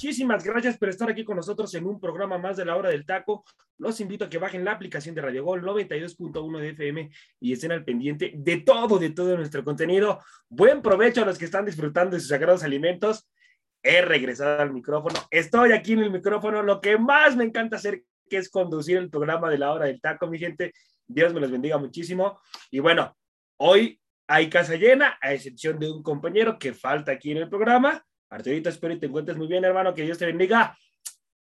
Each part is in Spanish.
Muchísimas gracias por estar aquí con nosotros en un programa más de la hora del taco. Los invito a que bajen la aplicación de Radio Gol 92.1 de FM y estén al pendiente de todo, de todo nuestro contenido. Buen provecho a los que están disfrutando de sus sagrados alimentos. He regresado al micrófono. Estoy aquí en el micrófono. Lo que más me encanta hacer es conducir el programa de la hora del taco, mi gente. Dios me los bendiga muchísimo. Y bueno, hoy hay casa llena, a excepción de un compañero que falta aquí en el programa Arturito, espero y te encuentres muy bien, hermano. Que Dios te bendiga.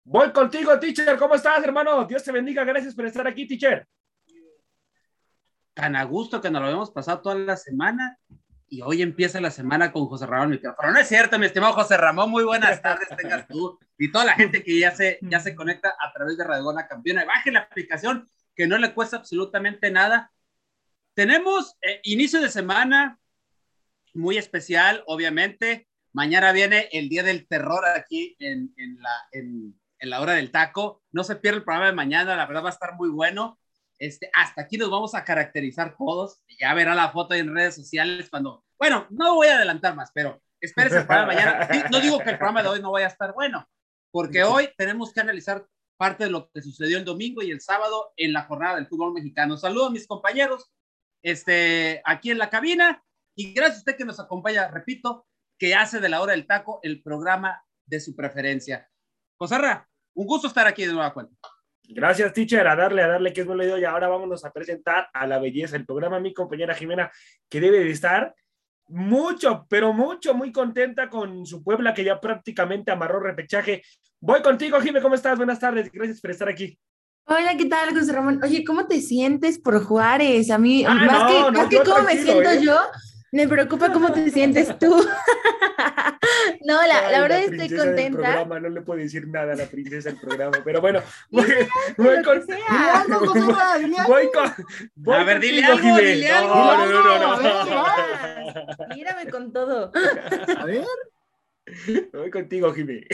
Voy contigo, teacher. ¿Cómo estás, hermano? Dios te bendiga. Gracias por estar aquí, teacher. Tan a gusto que nos lo hemos pasado toda la semana y hoy empieza la semana con José Ramón micrófono. No es cierto, mi estimado José Ramón. Muy buenas tardes, tengas tú y toda la gente que ya se, ya se conecta a través de Radio La Campeona. Baje la aplicación que no le cuesta absolutamente nada. Tenemos eh, inicio de semana muy especial, obviamente. Mañana viene el Día del Terror aquí en, la, en, la hora del taco. No se pierda el programa de mañana, la verdad va a estar muy bueno. Este, hasta aquí nos vamos a caracterizar todos. Ya verá la foto en redes sociales cuando... Bueno, no voy a adelantar más, pero espérese el programa de mañana. No digo que el programa de hoy no vaya a estar bueno, porque hoy tenemos que analizar parte de lo que sucedió el domingo y el sábado en la jornada del fútbol mexicano. Saludos a mis compañeros este, aquí en la cabina y gracias a usted que nos acompaña, repito, que hace de la hora del taco el programa de su preferencia. José un gusto estar aquí de nueva cuenta. Gracias, teacher, a darle, a darle que es buen leído. Y ahora vámonos a presentar a la belleza el programa, mi compañera Jimena, que debe de estar mucho, pero mucho, muy contenta con su Puebla, que ya prácticamente amarró repechaje. Voy contigo, Jimena, ¿cómo estás? Buenas tardes, gracias por estar aquí. Hola, ¿qué tal, José Ramón? Oye, ¿cómo te sientes por Juárez? A mí, ah, más que, más que cómo me siento ¿eh? yo, me preocupa cómo te sientes tú. no, la, la verdad estoy contenta. Programa, no le puedo decir nada a la princesa del programa, pero bueno, voy, voy con. Voy con. a ver, dile algo, dile algo. No, no, no, no. Mírame con todo. A ver. Voy contigo, Jimé.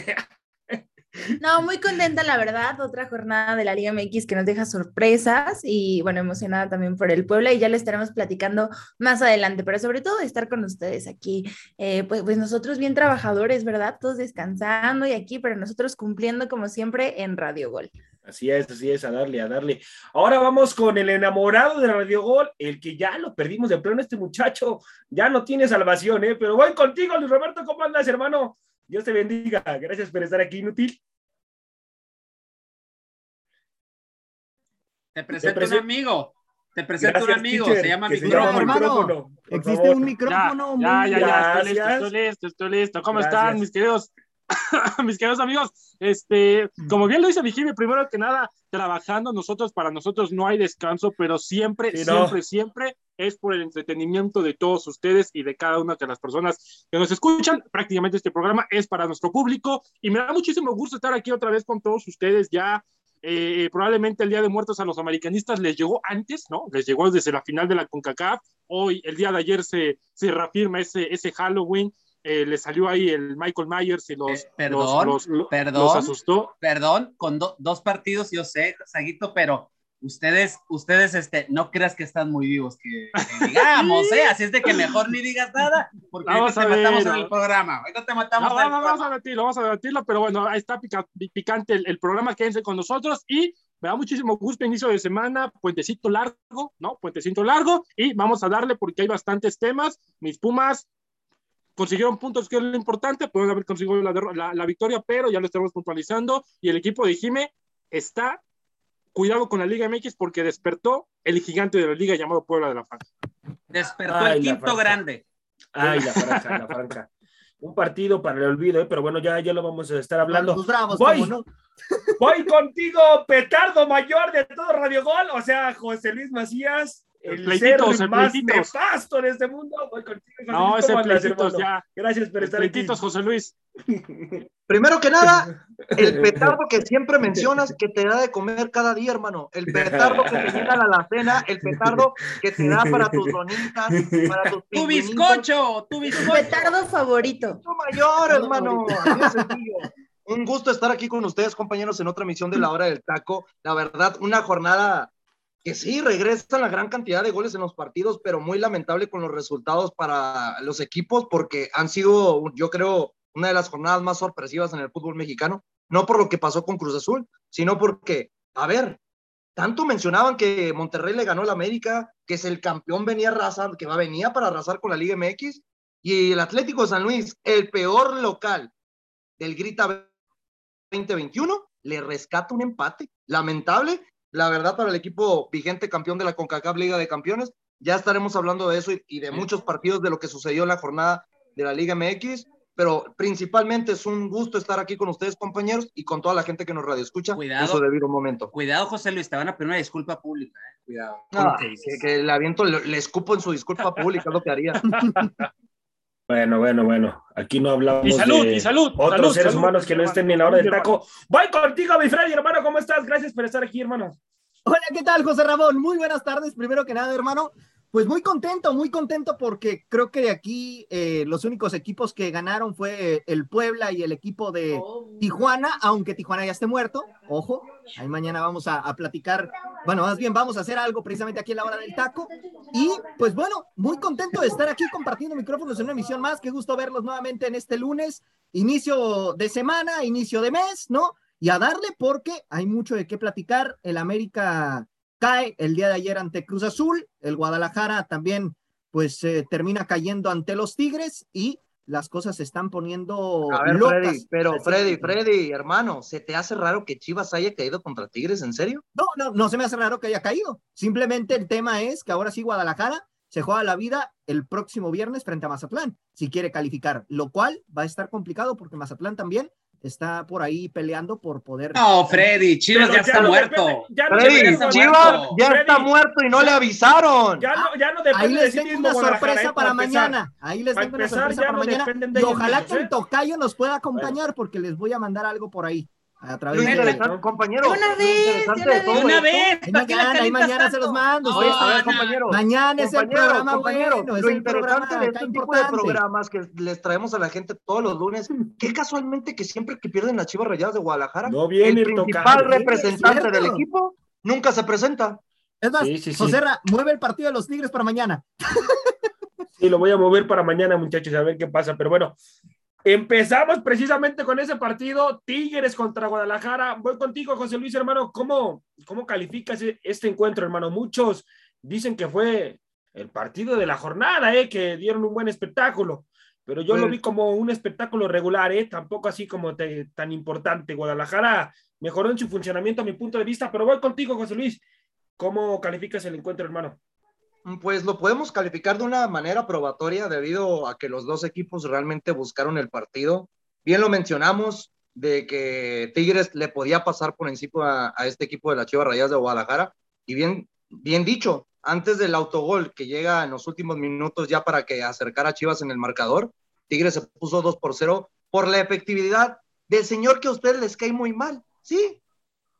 No, muy contenta, la verdad. Otra jornada de la Liga MX que nos deja sorpresas y, bueno, emocionada también por el Puebla y ya le estaremos platicando más adelante, pero sobre todo estar con ustedes aquí. Eh, pues, pues nosotros bien trabajadores, ¿verdad? Todos descansando y aquí, pero nosotros cumpliendo como siempre en Radio Gol. Así es, así es, a darle, a darle. Ahora vamos con el enamorado de Radio Gol, el que ya lo perdimos de pleno, este muchacho ya no tiene salvación, ¿eh? Pero voy contigo, Luis Roberto, ¿cómo andas, hermano? Dios te bendiga. Gracias por estar aquí, inútil. Te presento un amigo. Te presento un amigo. se llama micrófono. Existe un micrófono. Ya, ya, ya, Estoy listo, estoy listo, estoy listo. ¿Cómo están, mis queridos? mis queridos amigos, este, como bien lo dice mi primero que nada, trabajando nosotros, para nosotros no hay descanso, pero siempre, siempre, siempre es por el entretenimiento de todos ustedes y de cada una de las personas que nos escuchan. Prácticamente este programa es para nuestro público y me da muchísimo gusto estar aquí otra vez con todos ustedes ya. Eh, probablemente el Día de Muertos a los americanistas les llegó antes, ¿no? Les llegó desde la final de la CONCACAF. Hoy, el día de ayer, se, se reafirma ese, ese Halloween. Eh, le salió ahí el Michael Myers y los, eh, perdón, los, perdón, asustó. Perdón, con dos partidos, yo sé, Saguito, pero ustedes, ustedes, este, no creas que están muy vivos, que, digamos, ¿eh? Así es de que mejor ni digas nada, porque vamos te matamos en el programa. Ahorita te matamos no, vamos, vamos, a debatirlo, vamos a debatirlo, pero bueno, ahí está picante el, el, programa, quédense con nosotros y me da muchísimo gusto inicio de semana, puentecito largo, ¿no? Puentecito largo y vamos a darle porque hay bastantes temas. Mis Pumas consiguieron puntos, que es lo importante, pueden haber conseguido la, la, victoria, pero ya lo estamos puntualizando y el equipo de Jime está cuidado con la Liga MX porque despertó el gigante de la liga llamado Puebla de la Franca. Despertó el quinto grande. Ay, la franca, la franca. Un partido para el olvido, ¿eh? pero bueno, ya, ya lo vamos a estar hablando. voy, voy contigo, petardo mayor de todo Radio Gol, o sea, José Luis Macías el, ser más nefasto en este mundo. Voy contigo, no, ese pleititos ya. Gracias por estar aquí. José Luis. Primero que nada, el petardo que siempre mencionas que te da de comer cada día, hermano. El petardo que te llena la alacena, el petardo que te da para tus donitas, para tus Tu bizcocho, tu bizcocho. petardo favorito. mayor, hermano. Un gusto estar aquí con ustedes, compañeros, en otra emisión de la hora del taco. La verdad, una jornada que sí, regresan la gran cantidad de goles en los partidos, pero muy lamentable con los resultados para los equipos, porque han sido, yo creo, una de las jornadas más sorpresivas en el fútbol mexicano, no por lo que pasó con Cruz Azul, sino porque, a ver, tanto mencionaban que Monterrey le ganó la América, que es el campeón venía a arrasar, que va venía para arrasar con la Liga MX, y el Atlético de San Luis, el peor local del Grita 2021, le rescata un empate. Lamentable, la verdad, para el equipo vigente campeón de la CONCACAF Liga de Campeones. Ya estaremos hablando de eso y, de muchos partidos de lo que sucedió en la jornada de la Liga MX, pero principalmente es un gusto estar aquí con ustedes, compañeros, y con toda la gente que nos radio escucha cuidado, en su debido momento. Cuidado, José Luis, te van a pedir una disculpa pública, ¿eh? Cuidado. que, le aviento, le, escupo en su disculpa pública, es lo que haría. Bueno, bueno, bueno. Aquí no hablamos y salud, y salud, otros seres humanos que no estén ni en la hora del taco. Voy contigo, mi Freddy, hermano. ¿Cómo estás? Gracias por estar aquí, hermano. Hola, ¿qué tal, José Ramón? Muy buenas tardes. Primero que nada, hermano, pues muy contento, muy contento porque creo que de aquí eh, los únicos equipos que ganaron fue el Puebla y el equipo de oh. Tijuana, aunque Tijuana ya esté muerto. Ojo, ahí mañana vamos a, platicar, bueno, más bien vamos a hacer algo precisamente aquí en la hora del taco. Y pues bueno, muy contento de estar aquí compartiendo micrófonos en una emisión más. Qué gusto verlos nuevamente en este lunes, inicio de semana, inicio de mes, ¿no? Y a darle porque hay mucho de qué platicar. El América cae el día de ayer ante Cruz Azul, el Guadalajara también pues eh, termina cayendo ante los Tigres y las cosas se están poniendo a ver, Freddy, pero Freddy, Freddy, hermano, ¿se te hace raro que Chivas haya caído contra Tigres, en serio? No, no, no se me hace raro que haya caído. Simplemente el tema es que ahora sí Guadalajara se juega la vida el próximo viernes frente a Mazatlán, si quiere calificar, lo cual va a estar complicado porque Mazatlán también está por ahí peleando por poder. No, Freddy, Chivas ya, está muerto. Freddy, Chivas ya está muerto y no le avisaron. Ya no, ya no Ahí les tengo una sorpresa para mañana. Ahí les tengo una sorpresa para mañana. Y ojalá que el tocayo nos pueda acompañar porque les voy a mandar algo por ahí a través de compañero. Una vez, una vez. Mañana, mañana se los mando. Mañana es el programa compañero. lo interesante de este tipo de programas que les traemos a la gente todos los lunes, que casualmente que siempre que pierden las Chivas Rayadas de Guadalajara, el principal representante del equipo nunca se presenta. Es más, sí, mueve el partido de los Tigres para mañana. Sí, lo voy a mover para mañana, muchachos, a ver qué pasa. Pero bueno, Empezamos precisamente con ese partido, Tigres contra Guadalajara. Voy contigo, José Luis, hermano. ¿Cómo, cómo calificas este encuentro, hermano? Muchos dicen que fue el partido de la jornada, ¿eh? que dieron un buen espectáculo, pero yo lo vi como un espectáculo regular, ¿eh? tampoco así como tan importante. Guadalajara mejoró en su funcionamiento a mi punto de vista, pero voy contigo, José Luis. ¿Cómo calificas el encuentro, hermano? Pues lo podemos calificar de una manera probatoria debido a que los dos equipos realmente buscaron el partido. Bien lo mencionamos de que Tigres le podía pasar por encima a, este equipo de la Chivas Rayas de Guadalajara. Y bien, bien dicho, antes del autogol que llega en los últimos minutos ya para que acercara a Chivas en el marcador, Tigres se puso 2 por 0 por la efectividad del señor que a ustedes les cae muy mal. Sí,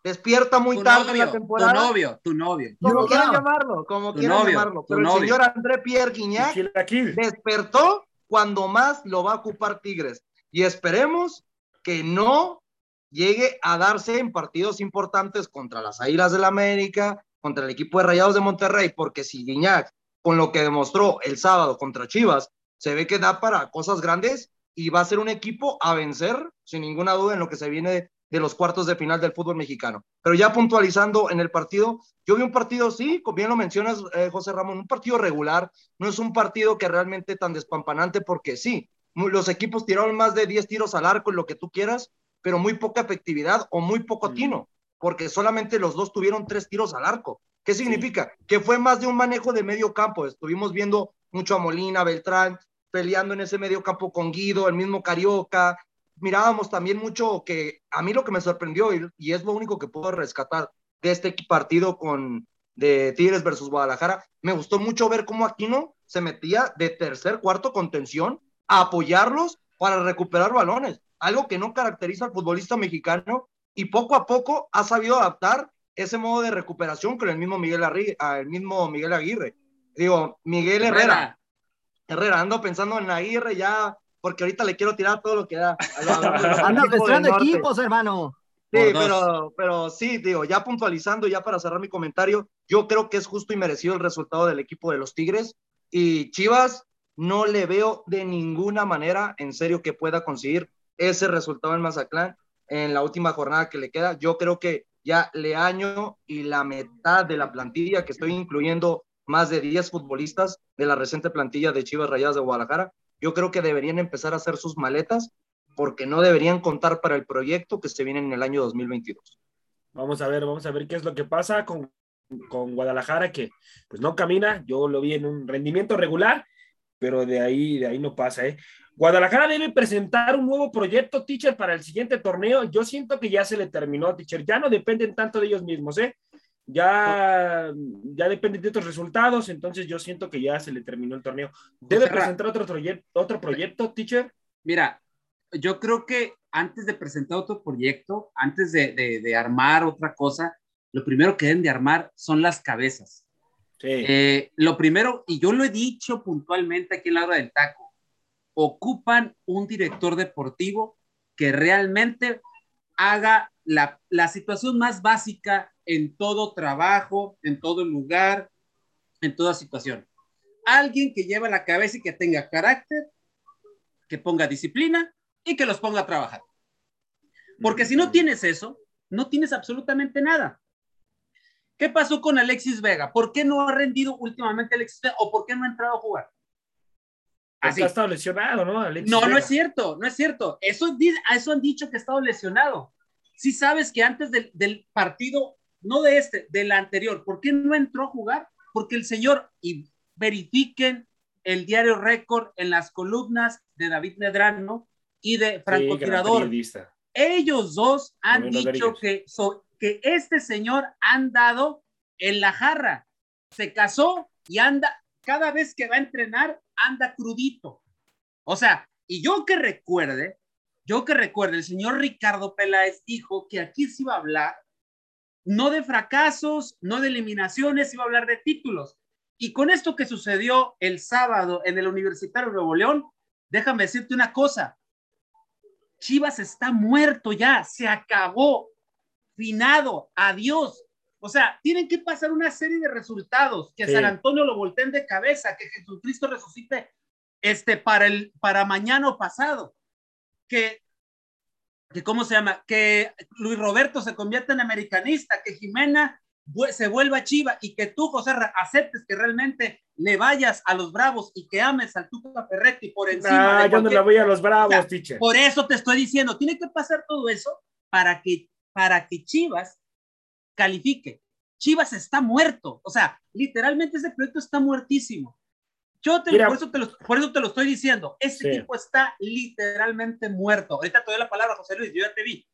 despierta muy tarde en la temporada. Tu novio, tu novio. Como quieran llamarlo, como quieran llamarlo. Pero el señor André Pierre Guignac despertó cuando más lo va a ocupar Tigres. Y esperemos que no llegue a darse en partidos importantes contra las Águilas del la América, contra el equipo de Rayados de Monterrey, porque si Guiñac, con lo que demostró el sábado contra Chivas, se ve que da para cosas grandes y va a ser un equipo a vencer, sin ninguna duda, en lo que se viene de los cuartos de final del fútbol mexicano. Pero ya puntualizando en el partido, yo vi un partido, sí, como bien lo mencionas, eh, José Ramón, un partido regular, no es un partido que realmente tan despampanante porque sí, los equipos tiraron más de 10 tiros al arco, lo que tú quieras, pero muy poca efectividad o muy poco atino, porque solamente los dos tuvieron tres tiros al arco. ¿Qué significa? Que fue más de un manejo de medio campo. Estuvimos viendo mucho a Molina, Beltrán, peleando en ese medio campo con Guido, el mismo Carioca. Mirábamos también mucho que a mí lo que me sorprendió y, y es lo único que puedo rescatar de este partido con de Tigres versus Guadalajara, me gustó mucho ver cómo Aquino se metía de tercer, cuarto contención a apoyarlos para recuperar balones, algo que no caracteriza al futbolista mexicano y poco a poco ha sabido adaptar ese modo de recuperación con el mismo Miguel, Arri el mismo Miguel Aguirre. Digo, Miguel Herrera. Herrera, ando pensando en Aguirre ya, porque ahorita le quiero tirar todo lo que da. Anda mezclando equipos, hermano. Sí, pero, pero sí, digo, ya puntualizando, ya para cerrar mi comentario, yo creo que es justo y merecido el resultado del equipo de los Tigres. Y Chivas, no le veo de ninguna manera, en serio, que pueda conseguir ese resultado en Mazatlán en la última jornada que le queda. Yo creo que ya Leaño y la mitad de la plantilla, que estoy incluyendo más de 10 futbolistas de la reciente plantilla de Chivas Rayadas de Guadalajara, yo creo que deberían empezar a hacer sus maletas porque no deberían contar para el proyecto que se viene en el año 2022. Vamos a ver, vamos a ver qué es lo que pasa con, con Guadalajara, que pues no camina, yo lo vi en un rendimiento regular, pero de ahí, de ahí no pasa, ¿eh? Guadalajara debe presentar un nuevo proyecto, teacher, para el siguiente torneo. Yo siento que ya se le terminó, teacher. Ya no dependen tanto de ellos mismos, ¿eh? Ya, ya dependen de otros resultados, entonces yo siento que ya se le terminó el torneo. ¿Debe presentar otro, proyecto, otro proyecto, teacher? Mira, yo creo que antes de presentar otro proyecto, antes de, de, armar otra cosa, lo primero que deben de armar son las cabezas. Sí. Eh, lo primero, y yo lo he dicho puntualmente aquí en la hora del taco, ocupan un director deportivo que realmente haga la, situación más básica en todo trabajo, en todo lugar, en toda situación. Alguien que lleve la cabeza y que tenga carácter, que ponga disciplina y que los ponga a trabajar. Porque si no tienes eso, no tienes absolutamente nada. ¿Qué pasó con Alexis Vega? ¿Por qué no ha rendido últimamente Alexis Vega o por qué no ha entrado a jugar? Así. Ha estado lesionado, ¿no? no, no es cierto, no es cierto. Eso, eso han dicho que ha estado lesionado. Sí sabes que antes del, del, partido, no de este, del anterior, ¿por qué no entró a jugar? Porque el señor, y verifiquen el diario récord en las columnas de David Medrano y de Franco Tirador. Ellos dos han dicho que, que este señor han dado en la jarra. Se casó y anda, cada vez que va a entrenar, anda crudito. O sea, y yo que recuerde, yo que recuerde, el señor Ricardo Peláez dijo que aquí se iba a hablar no de fracasos, no de eliminaciones, iba a hablar de títulos. Y con esto que sucedió el sábado en el Universitario de Nuevo León, déjame decirte una cosa. Chivas está muerto ya, se acabó, finado, adiós. O sea, tienen que pasar una serie de resultados, que San Antonio lo volteen de cabeza, que Jesucristo resucite este, para, el, para mañana o pasado, que, que, ¿cómo se llama? Que Luis Roberto se convierta en americanista, que Jimena se vuelva chiva y que tú, José, aceptes que realmente le vayas a los Bravos y que ames al Tuca Ferretti por encima. Ah, yo no le voy a los Bravos, o Por eso te estoy diciendo, tiene que pasar todo eso para que, para que Chivas califique. Chivas está muerto. O sea, literalmente ese proyecto está muertísimo. Yo te, por, eso te lo, por, eso te lo, estoy diciendo. Ese equipo está literalmente muerto. Ahorita te doy la palabra, José Luis, yo ya te vi.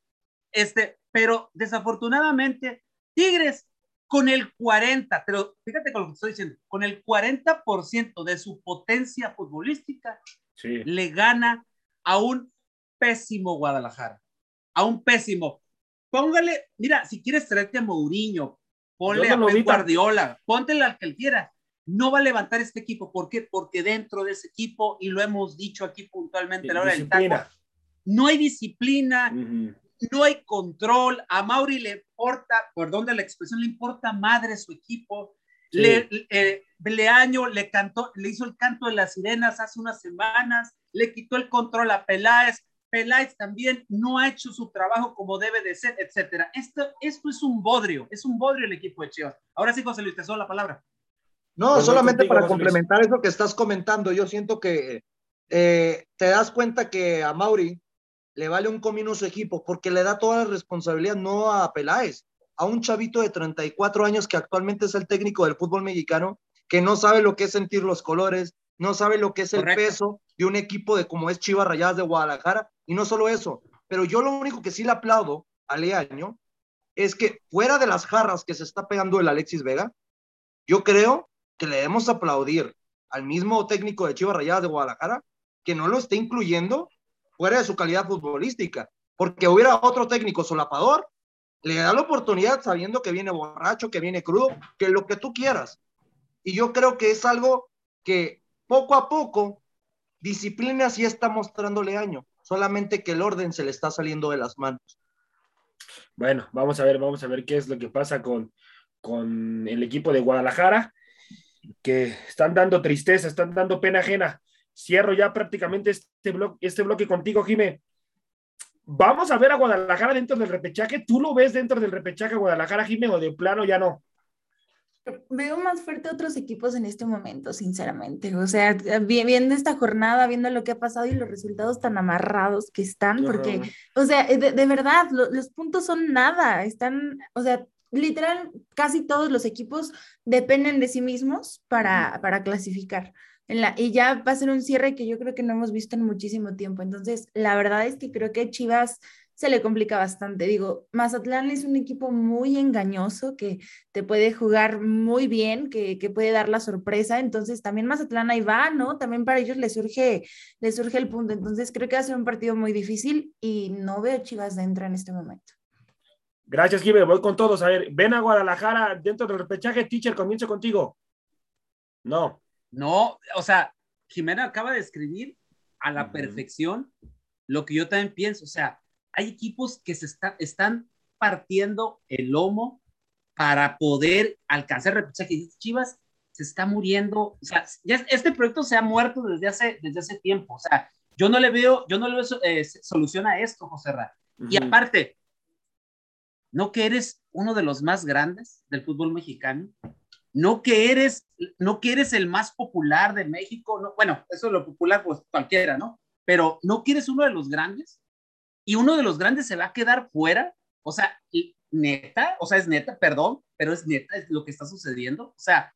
Este, pero desafortunadamente, Tigres con el 40, pero fíjate con lo que estoy diciendo, con el 40% de su potencia futbolística, le gana a un pésimo Guadalajara, a un pésimo. Póngale, mira, si quieres traerte a Mourinho, ponle a Guardiola, ponte al que él quiera. No va a levantar este equipo. ¿Por qué? Porque dentro de ese equipo, y lo hemos dicho aquí puntualmente a la hora del taco, no hay disciplina, no hay control. A Mauri le importa, perdón de la expresión, le importa madre su equipo. Le, eh, le cantó, le hizo el canto de las sirenas hace unas semanas, le quitó el control a Peláez. Peláez también no ha hecho su trabajo como debe de ser, etcétera. Esto, esto es un bodrio, es un bodrio el equipo de Chivas. Ahora sí, José Luis, te la palabra. No, solamente para complementar eso que estás comentando, yo siento que eh, te das cuenta que a Mauri le vale un comino su equipo porque le da toda la responsabilidad no a Peláez, a un chavito de 34 años que actualmente es el técnico del fútbol mexicano, que no sabe lo que es sentir los colores, no sabe lo que es el Correcto. peso de un equipo de como es Chivas Rayadas de Guadalajara, y no solo eso, pero yo lo único que sí le aplaudo a Leaño es que fuera de las jarras que se está pegando el Alexis Vega, yo creo que le debemos aplaudir al mismo técnico de Chivas Rayadas de Guadalajara que no lo esté incluyendo fuera de su calidad futbolística, porque hubiera otro técnico solapador, le da la oportunidad sabiendo que viene borracho, que viene crudo, que lo que tú quieras. Y yo creo que es algo que poco a poco disciplina sí está mostrándole año, solamente que el orden se le está saliendo de las manos. Bueno, vamos a ver, vamos a ver qué es lo que pasa con, con el equipo de Guadalajara, que están dando tristeza, están dando pena ajena. Cierro ya prácticamente este bloque, este bloque contigo, Jime. Vamos a ver a Guadalajara dentro del repechaje. ¿Tú lo ves dentro del repechaje Guadalajara, Jime, o de plano ya no? Veo más fuerte a otros equipos en este momento, sinceramente. O sea, vi- viendo esta jornada, viendo lo que ha pasado y los resultados tan amarrados que están, porque, o sea, de, de verdad, lo- los puntos son nada. Están, o sea, literal, casi todos los equipos dependen de sí mismos para, para clasificar. En la, y ya va a ser un cierre que yo creo que no hemos visto en muchísimo tiempo. Entonces, la verdad es que creo que Chivas se le complica bastante. Digo, Mazatlán es un equipo muy engañoso que te puede jugar muy bien, que, que puede dar la sorpresa. Entonces, también Mazatlán ahí va, ¿no? También para ellos les surge, les surge el punto. Entonces, creo que va a ser un partido muy difícil y no veo Chivas dentro en este momento. Gracias, Jime. Voy con todos. A ver, ven a Guadalajara dentro del repechaje. Teacher, comienzo contigo. No. No, o sea, Jimena acaba de escribir a la Ujú. perfección lo que yo también pienso. O sea, hay equipos que se está- están partiendo el lomo para poder alcanzar repechaje. Y Chivas se está muriendo. O sea, ya este proyecto se ha muerto desde hace, desde hace tiempo. O sea, yo no le veo, yo no le veo eh, solución a esto, José Ra. Y Ujú. aparte, ¿no que eres uno de los más grandes del fútbol mexicano? ¿No que eres, no que eres el más popular de México? No, bueno, eso es lo popular, pues cualquiera, ¿no? Pero ¿no que eres uno de los grandes? ¿Y uno de los grandes se va a quedar fuera? O sea, neta, o sea, es neta, perdón, pero es neta es lo que está sucediendo. O sea,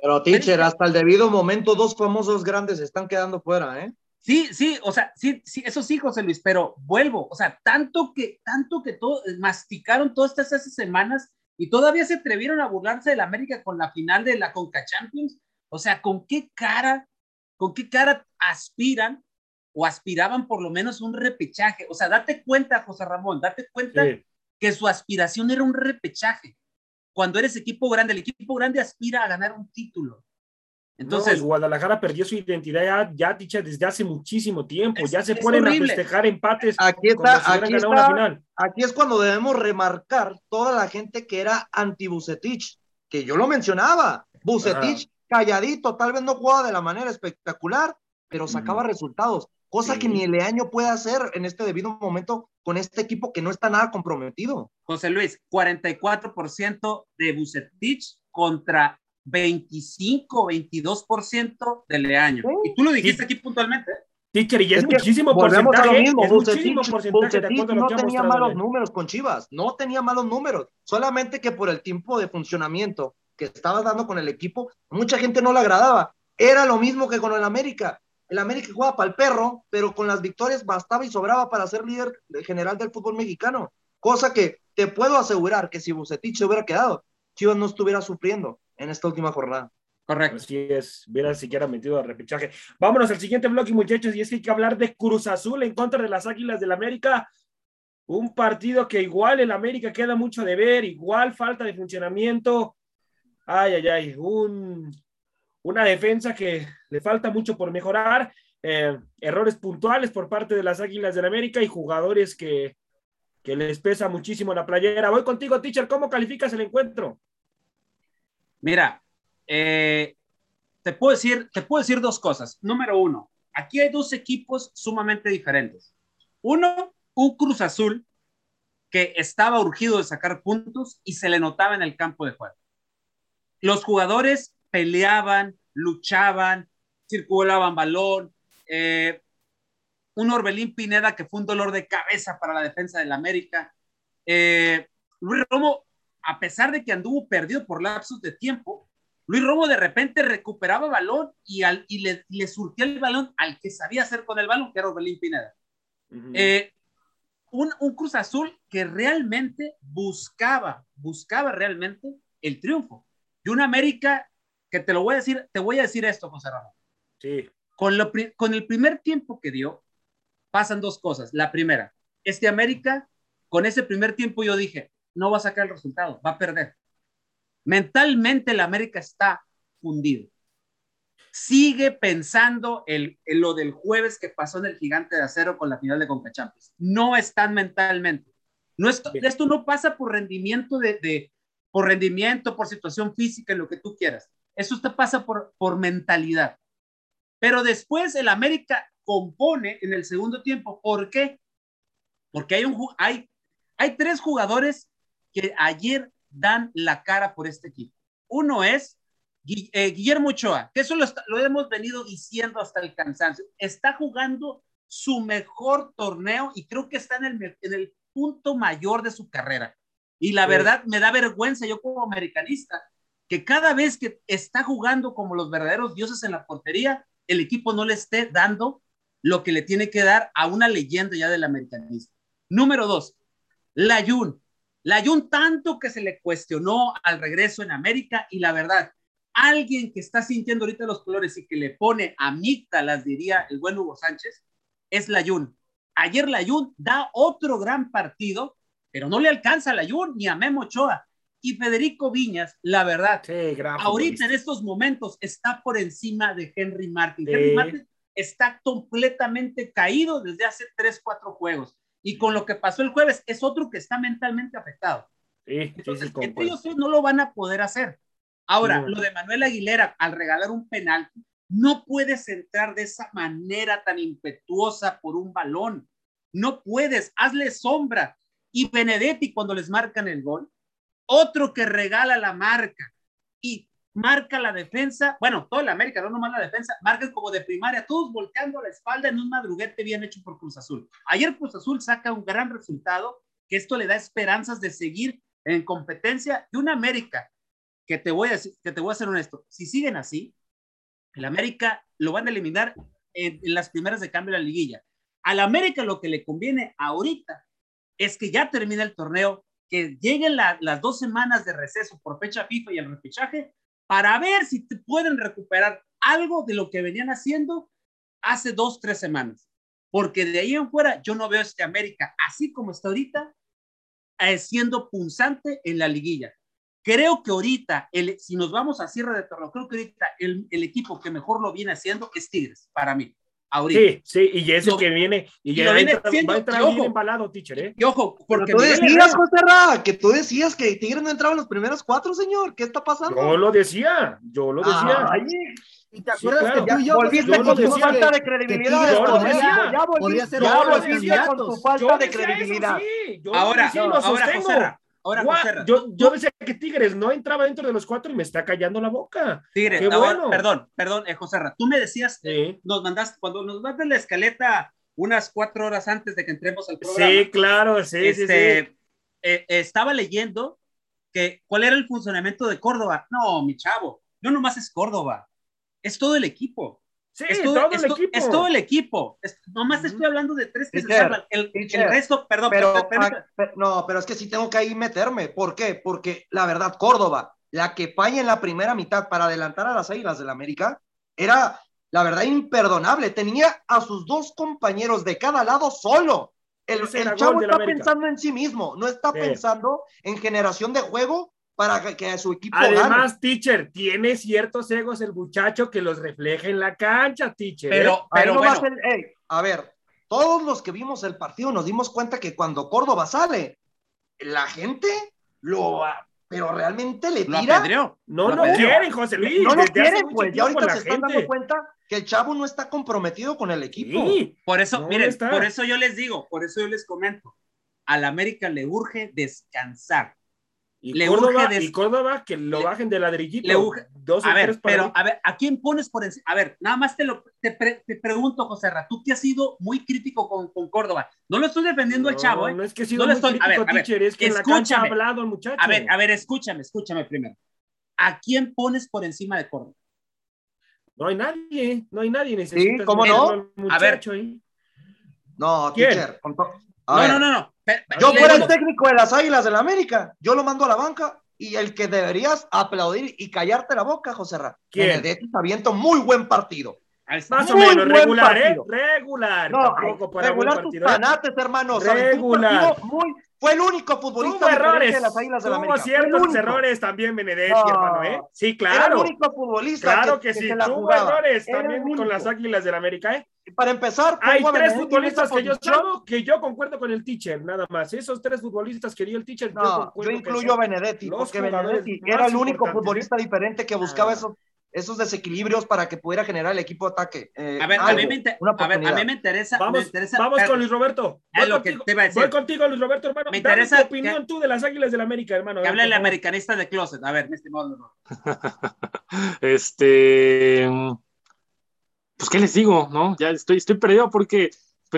Pero, teacher, hasta el debido momento, dos famosos grandes están quedando fuera, ¿eh? Sí, sí, o sea, sí, sí, eso sí, José Luis, pero vuelvo, o sea, tanto que, tanto que todo, masticaron todas estas semanas y todavía se atrevieron a burlarse de la América con la final de la Conca Champions. O sea, ¿con qué cara, con qué cara aspiran o aspiraban por lo menos un repechaje? O sea, date cuenta, José Ramón, date cuenta Sí. que su aspiración era un repechaje. Cuando eres equipo grande, el equipo grande aspira a ganar un título. Entonces, Entonces, Guadalajara perdió su identidad ya, ya dicha desde hace muchísimo tiempo. Es- ya se ponen horrible. a festejar empates Aquí si está, aquí ganado una está, final. aquí es cuando debemos remarcar toda la gente que era anti Bucetich, que yo lo mencionaba. Bucetich calladito, tal vez no jugaba de la manera espectacular, pero sacaba resultados, cosa Sí. que ni el Leaño puede hacer en este debido momento con este equipo que no está nada comprometido. José Luis, 44% de Bucetich contra 25, 22% de Leaño. Sí. Y tú lo dijiste aquí puntualmente. Teacher, y es, Es que muchísimo Volvemos a lo porcentaje. mismo, es muchísimo Bucetich, porcentaje de Bucetich no tenía malos Leaño. números con Chivas, no tenía malos números, solamente que por el tiempo de funcionamiento que estaba dando con el equipo, mucha gente no le agradaba. Era lo mismo que con el América. El América jugaba para el perro, pero con las victorias bastaba y sobraba para ser líder general del fútbol mexicano. Cosa que te puedo asegurar que si Bucetich se hubiera quedado, Chivas no estuviera sufriendo en esta última jornada. Correcto. Así es, hubiera siquiera metido al repechaje. Vámonos al siguiente bloque, muchachos, y es que hay que hablar de Cruz Azul en contra de las Águilas del América. Un partido que igual el América queda mucho de ver, igual falta de funcionamiento. Ay, ay, ay, un, una defensa que le falta mucho por mejorar, eh, errores puntuales por parte de las Águilas del América y jugadores que, que les pesa muchísimo la playera. Voy contigo, teacher, ¿cómo calificas el encuentro? Mira, eh, te, puedo decir, te puedo decir dos cosas. Número uno, aquí hay dos equipos sumamente diferentes. Uno, un Cruz Azul que estaba urgido de sacar puntos y se le notaba en el campo de juego. Los jugadores peleaban, luchaban, circulaban balón, eh, un Orbelín Pineda que fue un dolor de cabeza para la defensa del América. Eh, Luis Romo, a pesar de que anduvo perdido por lapsos de tiempo, Luis Romo de repente recuperaba balón y, al, y le, le, surtía el balón al que sabía hacer con el balón, que era Orbelín Pineda. Uh -huh. eh, un, un, Cruz Azul que realmente buscaba, buscaba realmente el triunfo. Y una América que te lo voy a decir, te voy a decir esto, José Ramón. Sí. Con, lo, con el primer tiempo que dio, pasan dos cosas. La primera, este América, con ese primer tiempo yo dije, no va a sacar el resultado, va a perder. Mentalmente el América está fundido. Sigue pensando en, en, lo del jueves que pasó en el Gigante de Acero con la final de Conca Champions. No están mentalmente. No esto, esto no pasa por rendimiento de, de, por rendimiento, por situación física, en lo que tú quieras. Eso te pasa por, por mentalidad. Pero después el América compone en el segundo tiempo. ¿Por qué? Porque hay, un, hay, hay tres jugadores que ayer dan la cara por este equipo. Uno es eh, Guillermo Ochoa, que eso lo, lo, hemos venido diciendo hasta el cansancio. Está jugando su mejor torneo y creo que está en el, en el punto mayor de su carrera. Y la sí. verdad me da vergüenza yo como americanista que cada vez que está jugando como los verdaderos dioses en la portería, el equipo no le esté dando lo que le tiene que dar a una leyenda ya del americanismo. Número dos, Layun. Layun tanto que se le cuestionó al regreso en América y la verdad, alguien que está sintiendo ahorita los colores y que le pone amígdalas, diría el buen Hugo Sánchez, es Layun. Ayer Layun da otro gran partido, pero no le alcanza a Layun ni a Memo Ochoa. Y Federico Viñas, la verdad, sí, ahorita en estos momentos está por encima de Henry Martin. Sí. Henry Martin está completamente caído desde hace 3, 4 juegos. Y con lo que pasó el jueves, es otro que está mentalmente afectado. Sí, Entonces, entre ellos no lo van a poder hacer. Ahora, lo de Manuel Aguilera al regalar un penal, no puedes entrar de esa manera tan impetuosa por un balón. No puedes, hazle sombra. Y Benedetti, cuando les marcan el gol, otro que regala la marca y marca la defensa, bueno, toda la América, no nomás la defensa, marcan como de primaria, todos volteando la espalda en un madruguete bien hecho por Cruz Azul. Ayer Cruz Azul saca un gran resultado, que esto le da esperanzas de seguir en competencia de una América, que te voy a, que te voy a ser honesto, si siguen así, el América lo van a eliminar en, las primeras de cambio de la liguilla. Al América lo que le conviene ahorita es que ya termine el torneo que lleguen la, las dos semanas de receso por fecha FIFA y el repechaje para ver si te pueden recuperar algo de lo que venían haciendo hace dos, tres semanas. Porque de ahí en fuera yo no veo este América, así como está ahorita, eh, siendo punzante en la liguilla. Creo que ahorita, si nos vamos a cierre de torneo, creo que ahorita el equipo que mejor lo viene haciendo es Tigres, para mí. Ahorita. Sí, sí, y es el que viene, y, y ya viene entra, siendo, va a entrar bien embalado, teacher, ¿eh? Y ojo, porque Pero tú decías, José Ra, que tú decías que Tigres no entraba en los primeros cuatro, señor, ¿qué está pasando? Yo lo decía, yo lo decía. Ay, ¿Y te acuerdas sí, claro. que tú y yo volviste con tu falta de credibilidad? Yo lo decía. Ya volviste, ya volviste con tu falta de credibilidad. Sí, yo ahora, sí, lo ahora, José Ahora, José yo, yo decía que Tigres no entraba dentro de los cuatro y me está callando la boca. Tigres, Qué ahora, bueno. perdón, perdón, eh, José Ra, tú me decías, sí. nos mandaste, cuando nos mandaste la escaleta unas cuatro horas antes de que entremos al programa. Sí, claro, sí, este, sí, sí. Eh, estaba leyendo que cuál era el funcionamiento de Córdoba. No, mi chavo, no nomás es Córdoba, es todo el equipo. Sí, es todo, todo es, el equipo. es todo el equipo. Es, nomás estoy hablando de tres que se salvan. El, resto, perdón. Pero, pero, pero, pero, pero, no, pero es que sí tengo que ahí meterme. ¿Por qué? Porque la verdad, Córdoba, la que falla en la primera mitad para adelantar a las Águilas del la América, era la verdad imperdonable. Tenía a sus dos compañeros de cada lado solo. El, el chavo está pensando en sí mismo, no está sí. pensando en generación de juego para que, que su equipo Además, gane. teacher, tiene ciertos egos el muchacho que los refleja en la cancha, teacher. Pero, ¿eh? pero no bueno. el, hey, a ver, todos los que vimos el partido nos dimos cuenta que cuando Córdoba sale, la gente lo pero realmente le tira. Lo no, lo no quieren, José Luis. No lo quieren, pues ya ahorita se están dando cuenta que el chavo no está comprometido con el equipo. Sí, por eso, no miren, está. por eso yo les digo, por eso yo les comento, al América le urge descansar Y Le Córdoba, urge des- y Córdoba que lo le- bajen de ladrillito. le urge- Dos o A tres ver, para pero a ver, ¿a quién pones por encima? A ver, nada más te lo te, pre- te pregunto, José Ra, tú que has sido muy crítico con, con Córdoba. No lo estoy defendiendo al No, chavo, ¿eh? No es que he sido No le muy estoy- a ver, crítico, a ver, teacher, es que en la cancha ha hablado el muchacho. A ver, a ver, escúchame, escúchame primero. ¿A quién pones por encima de Córdoba? No hay nadie, no hay nadie. Necesitas ¿cómo meterlo no? al A ver. ahí. No, ¿Quién? teacher. con to- A No, ver, no, no, Yo fuera el técnico de las Águilas del la América, yo lo mando a la banca y el que deberías aplaudir y callarte la boca, José Ra. ¿Quién? Benedetti está viendo muy buen partido. Más o menos, regular, ¿eh? Regular. No, tampoco para regular buen tus partido. ¿eh? panates, hermano. ¿sabes? Tuvo un Regular. muy- fue el único futbolista errores. de las Águilas del la América. Ciertos errores también Benedetti, No. hermano, ¿eh? Sí, Era el claro. único futbolista Claro que, sí. se la Tuvo errores Era también con las Águilas del América, ¿eh? Para empezar, Hay tres futbolistas que yo que yo concuerdo con el teacher, nada más. Esos tres futbolistas que dio el teacher, yo No, yo que incluyo a Benedetti, porque Benedetti era el único importantes, futbolista diferente que buscaba Ah. esos, esos desequilibrios para que pudiera generar el equipo de ataque. Eh, A ver, a mí me, a ver, a mí me interesa. me Vamos, interesa- vamos eh, con Luis Roberto. es Voy lo que contigo, te iba a decir. voy contigo, Luis Roberto, hermano. Me Dame interesa tu opinión que- tú de las Águilas del América, hermano. Que hable el americanista de closet. A ver, mi estimado. Este, pues qué les digo, ¿no? Ya estoy, estoy perdido porque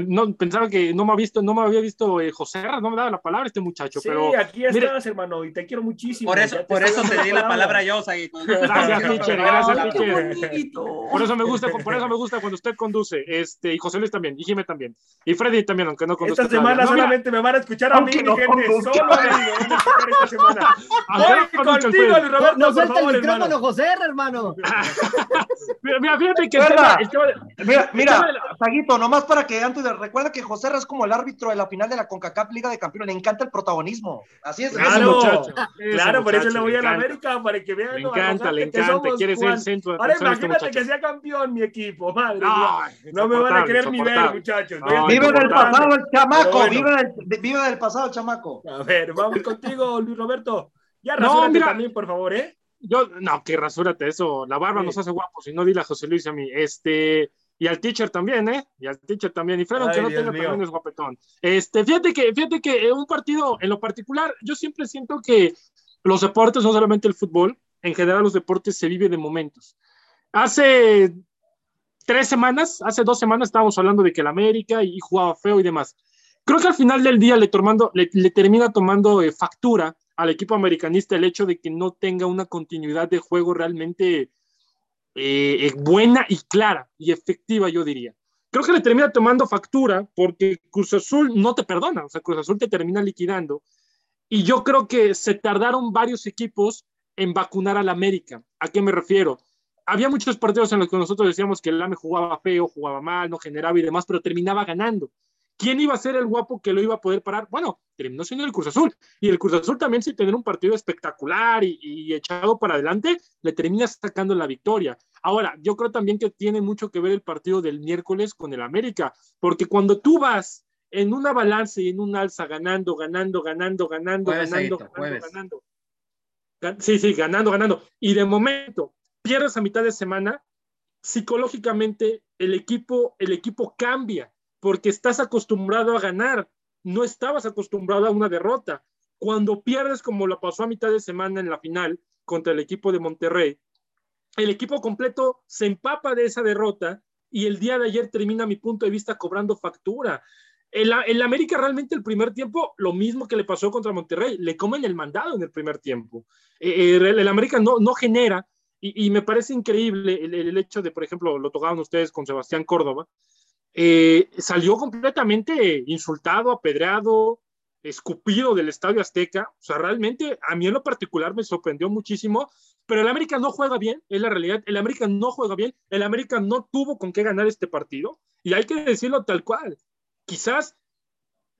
no, pensaba que no me había visto, no me había visto eh, José, Ra, no me daba la palabra este muchacho, Sí, pero aquí mire- estás, hermano, y te quiero muchísimo. Por eso, por eso te di la palabra yo, Saguito. Gracias, teacher, gracias, teacher. por eso me gusta, por eso me gusta cuando usted conduce, este, y José Luis también, y Jimé también, y Freddy también, aunque no conduzca. Esta semana. No, mira, solamente me van a escuchar a mí, mi no gente. conduzca. Solo a mí me van a escuchar esta semana. Voy contigo. Luis Roberto, no suelta el favor, micrófono, hermano. José, hermano. Mira, mira, fíjate que el ¿Verdad? tema, el tema- Mira, mira, Saguito, nomás para que antes recuerda que José es como el árbitro de la final de la CONCACAF Liga de Campeones, le encanta el protagonismo. Así es. Ese Claro, muchacho, claro, por eso le voy a la. América, para que vean Le encanta, le encanta, somos, quiere ser el centro de Ahora este imagínate que sea campeón mi equipo, madre No. No me van a querer ni ver, muchachos. No, Vive del pasado el chamaco, bueno. vive, del, vive del pasado el chamaco. A ver, vamos contigo, Luis Roberto. Ya No, rasúrate mira. también, por favor, ¿eh? Yo, no, que rasúrate eso. La barba Sí. nos hace guapos y no dile a José Luis a mí. Este, y al teacher también, ¿eh? Y al teacher también. Y Fred, aunque no Dios tenga, mío. también es guapetón. Este, fíjate que, fíjate que en un partido, en lo particular, yo siempre siento que los deportes, no solamente el fútbol, en general los deportes se vive de momentos. Hace tres semanas, hace dos semanas estábamos hablando de que el América y, y jugaba feo y demás. Creo que al final del día le, tomando, le, le termina tomando eh, factura al equipo americanista el hecho de que no tenga una continuidad de juego realmente eh, buena y clara y efectiva, yo diría. Creo que le termina tomando factura porque Cruz Azul no te perdona, o sea, Cruz Azul te termina liquidando. Y yo creo que se tardaron varios equipos en vacunar al América. ¿A qué me refiero? Había muchos partidos en los que nosotros decíamos que el AME jugaba feo, jugaba mal, no generaba y demás, pero terminaba ganando. ¿Quién iba a ser el guapo que lo iba a poder parar? Bueno, terminó siendo el Cruz Azul. Y el Cruz Azul también, sin tener un partido espectacular y, y echado para adelante, le termina sacando la victoria. Ahora, yo creo también que tiene mucho que ver el partido del miércoles con el América, porque cuando tú vas en una balance y en un alza ganando, ganando, ganando, ganando, Jueves, ganando, ganando, ganando. Gan- Sí, sí, ganando, ganando. Y de momento pierdes a mitad de semana, psicológicamente el equipo, el equipo cambia porque estás acostumbrado a ganar, no estabas acostumbrado a una derrota. Cuando pierdes como lo pasó a mitad de semana en la final contra el equipo de Monterrey, el equipo completo se empapa de esa derrota y el día de ayer termina, mi punto de vista, cobrando factura. El, el América realmente el primer tiempo, lo mismo que le pasó contra Monterrey, le comen el mandado en el primer tiempo. Eh, el, el América no, genera, y, y, me parece increíble el, el, hecho de, por ejemplo, lo tocaban ustedes con Sebastián Córdoba, eh, salió completamente insultado, apedreado, escupido del Estadio Azteca. O sea, realmente a mí en lo particular me sorprendió muchísimo, pero el América no juega bien, es la realidad. El América no juega bien, el América no tuvo con qué ganar este partido, y hay que decirlo tal cual. Quizás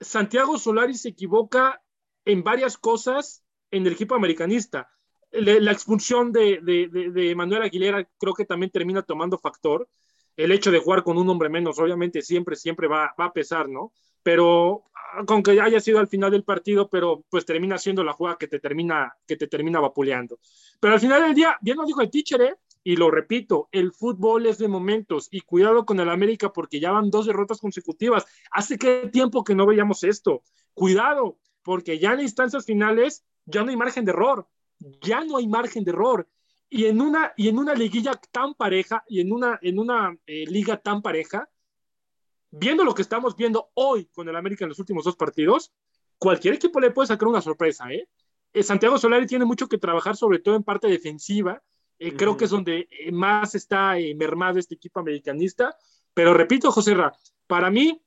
Santiago Solari se equivoca en varias cosas en el equipo americanista. La expulsión de, Manuel Aguilera creo que también termina tomando factor. El hecho de jugar con un hombre menos, obviamente, siempre, siempre va, va a pesar, ¿no? Pero con que haya sido al final del partido, pero pues termina siendo la jugada que te termina, que te termina vapuleando. Pero al final del día, bien lo dijo el teacher, ¿eh? Y lo repito, el fútbol es de momentos y cuidado con el América porque ya van dos derrotas consecutivas. ¿Hace qué tiempo que no veíamos esto? Cuidado, porque ya en instancias finales ya no hay margen de error, ya no hay margen de error. Y en una, y en una liguilla tan pareja, y en una, en una eh, liga tan pareja, viendo lo que estamos viendo hoy con el América en los últimos dos partidos, cualquier equipo le puede sacar una sorpresa, ¿eh? eh Santiago Solari tiene mucho que trabajar, sobre todo en parte defensiva. Eh, creo que es donde eh, más está mermado este equipo americanista. Pero repito, José Ra, para mí,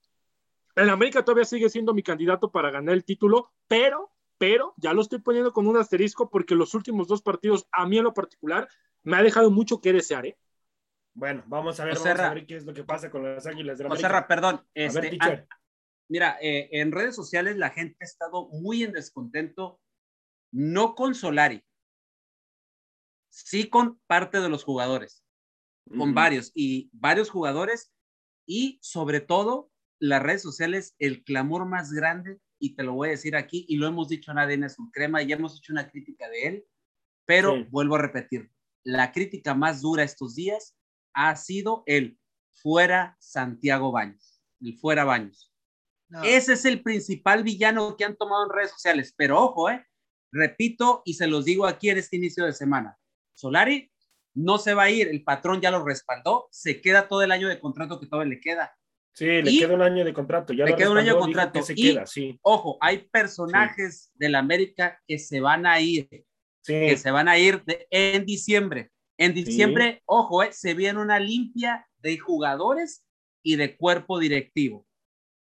el América todavía sigue siendo mi candidato para ganar el título, pero, pero, ya lo estoy poniendo con un asterisco porque los últimos dos partidos, a mí en lo particular, me ha dejado mucho que desear, ¿eh? Bueno, vamos a ver, vamos a ver qué es lo que pasa con las Águilas de la América. perdón. Este, mira, eh, en redes sociales la gente ha estado muy en descontento, no con Solari, sí con parte de los jugadores, con varios, y varios jugadores, y sobre todo las redes sociales, el clamor más grande, y te lo voy a decir aquí, y lo hemos dicho en ADN un Crema, y ya hemos hecho una crítica de él, pero vuelvo a repetir, la crítica más dura estos días ha sido el fuera Santiago Baños, el fuera Baños. Ese es el principal villano que han tomado en redes sociales, pero ojo, eh, repito y se los digo aquí en este inicio de semana, Solari no se va a ir, el patrón ya lo respaldó, se queda todo el año de contrato que todavía le queda. Sí, le queda un año de contrato. Ya le queda un año de contrato. Se queda, sí. Ojo, hay personajes de la América que se van a ir, que se van a ir en diciembre. En diciembre, ojo, eh, se viene una limpia de jugadores y de cuerpo directivo.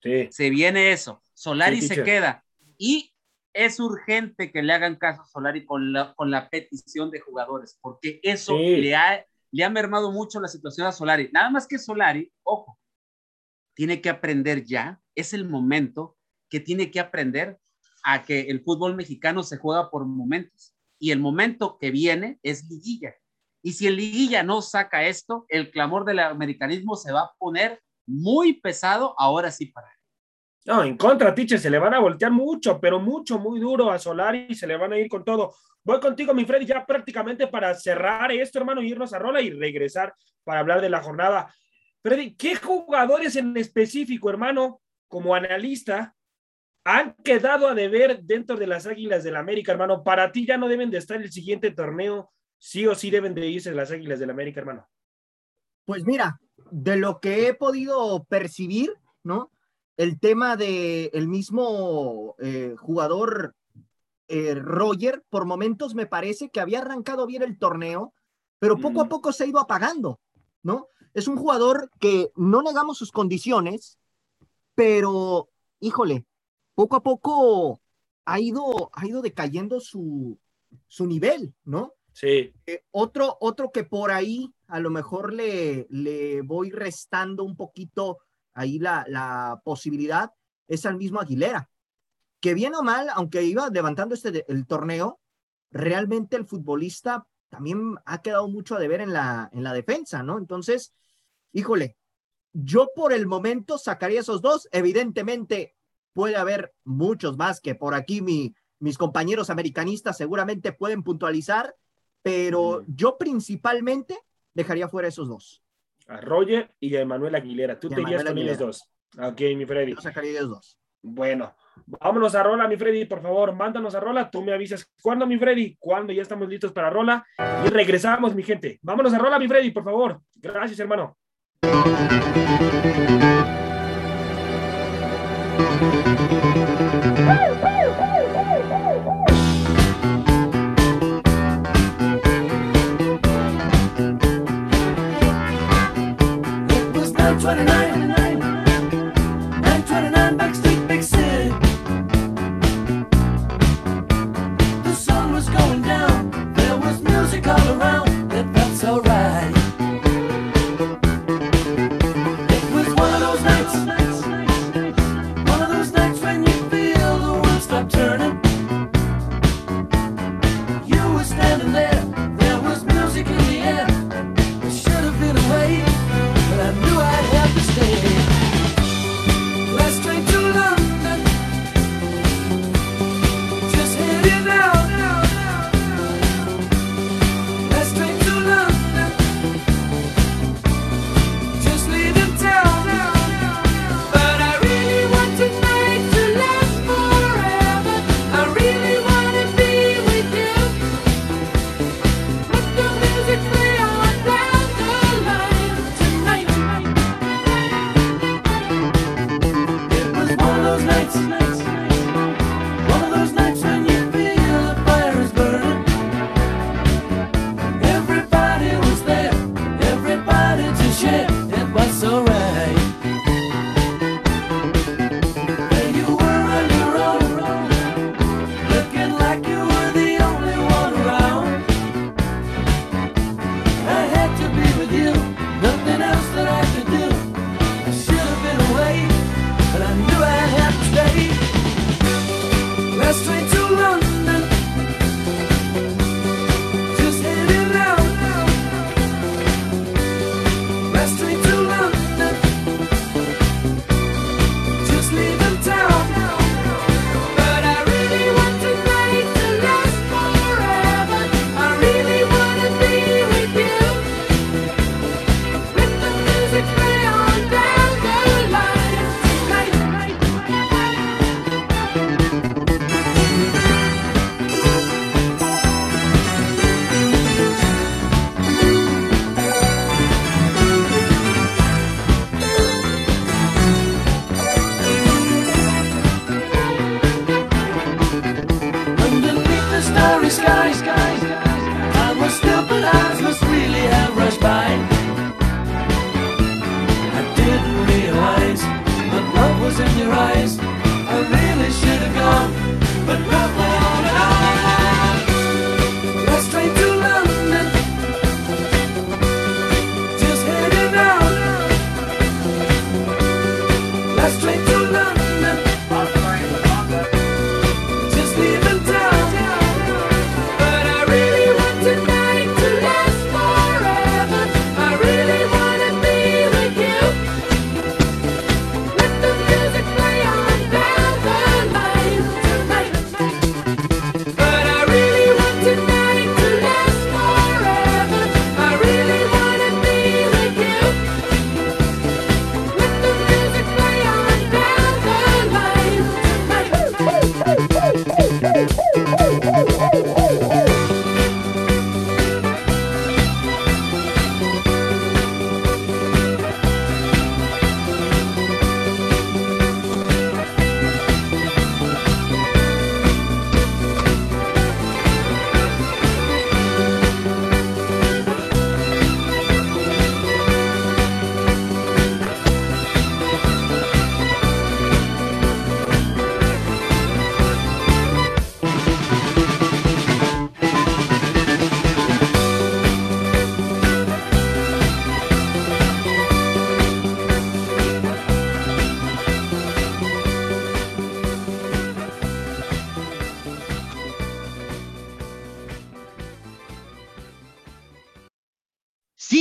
Sí. Se viene eso. Solari se queda. Y es urgente que le hagan caso a Solari con la, con la petición de jugadores, porque eso le, ha, le ha mermado mucho la situación a Solari. Nada más que Solari, ojo, tiene que aprender ya, es el momento que tiene que aprender a que el fútbol mexicano se juega por momentos. Y el momento que viene es liguilla. Y si el liguilla no saca esto, el clamor del americanismo se va a poner muy pesado ahora sí para él. No, en contra, Tiche, se le van a voltear mucho, pero mucho, muy duro a Solari y se le van a ir con todo. Voy contigo, mi Freddy, ya prácticamente para cerrar esto, hermano, irnos a Rola y regresar para hablar de la jornada. Freddy, ¿qué jugadores en específico, hermano, como analista, han quedado a deber dentro de las Águilas del la América, hermano? Para ti ya no deben de estar el siguiente torneo sí o sí deben de irse las Águilas del la América, hermano? Pues mira, de lo que he podido percibir, ¿no? El tema del el mismo eh, jugador eh, Roger, por momentos me parece que había arrancado bien el torneo, pero poco a poco se ha ido apagando, ¿no? Es un jugador que no negamos sus condiciones, pero, híjole, poco a poco ha ido, ha ido decayendo su, su nivel, ¿no? Sí. Eh, otro, otro que por ahí a lo mejor le, le voy restando un poquito ahí la, la posibilidad es al mismo Aguilera, que bien o mal, aunque iba levantando este el torneo, realmente el futbolista también ha quedado mucho a deber en la, en la defensa, ¿no? Entonces, híjole, yo por el momento sacaría esos dos. Evidentemente, puede haber muchos más que por aquí mi, mis compañeros americanistas seguramente pueden puntualizar, pero yo principalmente dejaría fuera esos dos. A Roger y a Emanuel Aguilera. Tú te irías con ellos dos. Ok, mi Freddy. Yo sacaría ellos dos. Bueno, vámonos a Rola, mi Freddy, por favor, mándanos a Rola. Tú me avisas cuándo, mi Freddy, cuándo ya estamos listos para Rola. Y regresamos, mi gente. Vámonos a Rola, mi Freddy, por favor. Gracias, hermano. Thank you.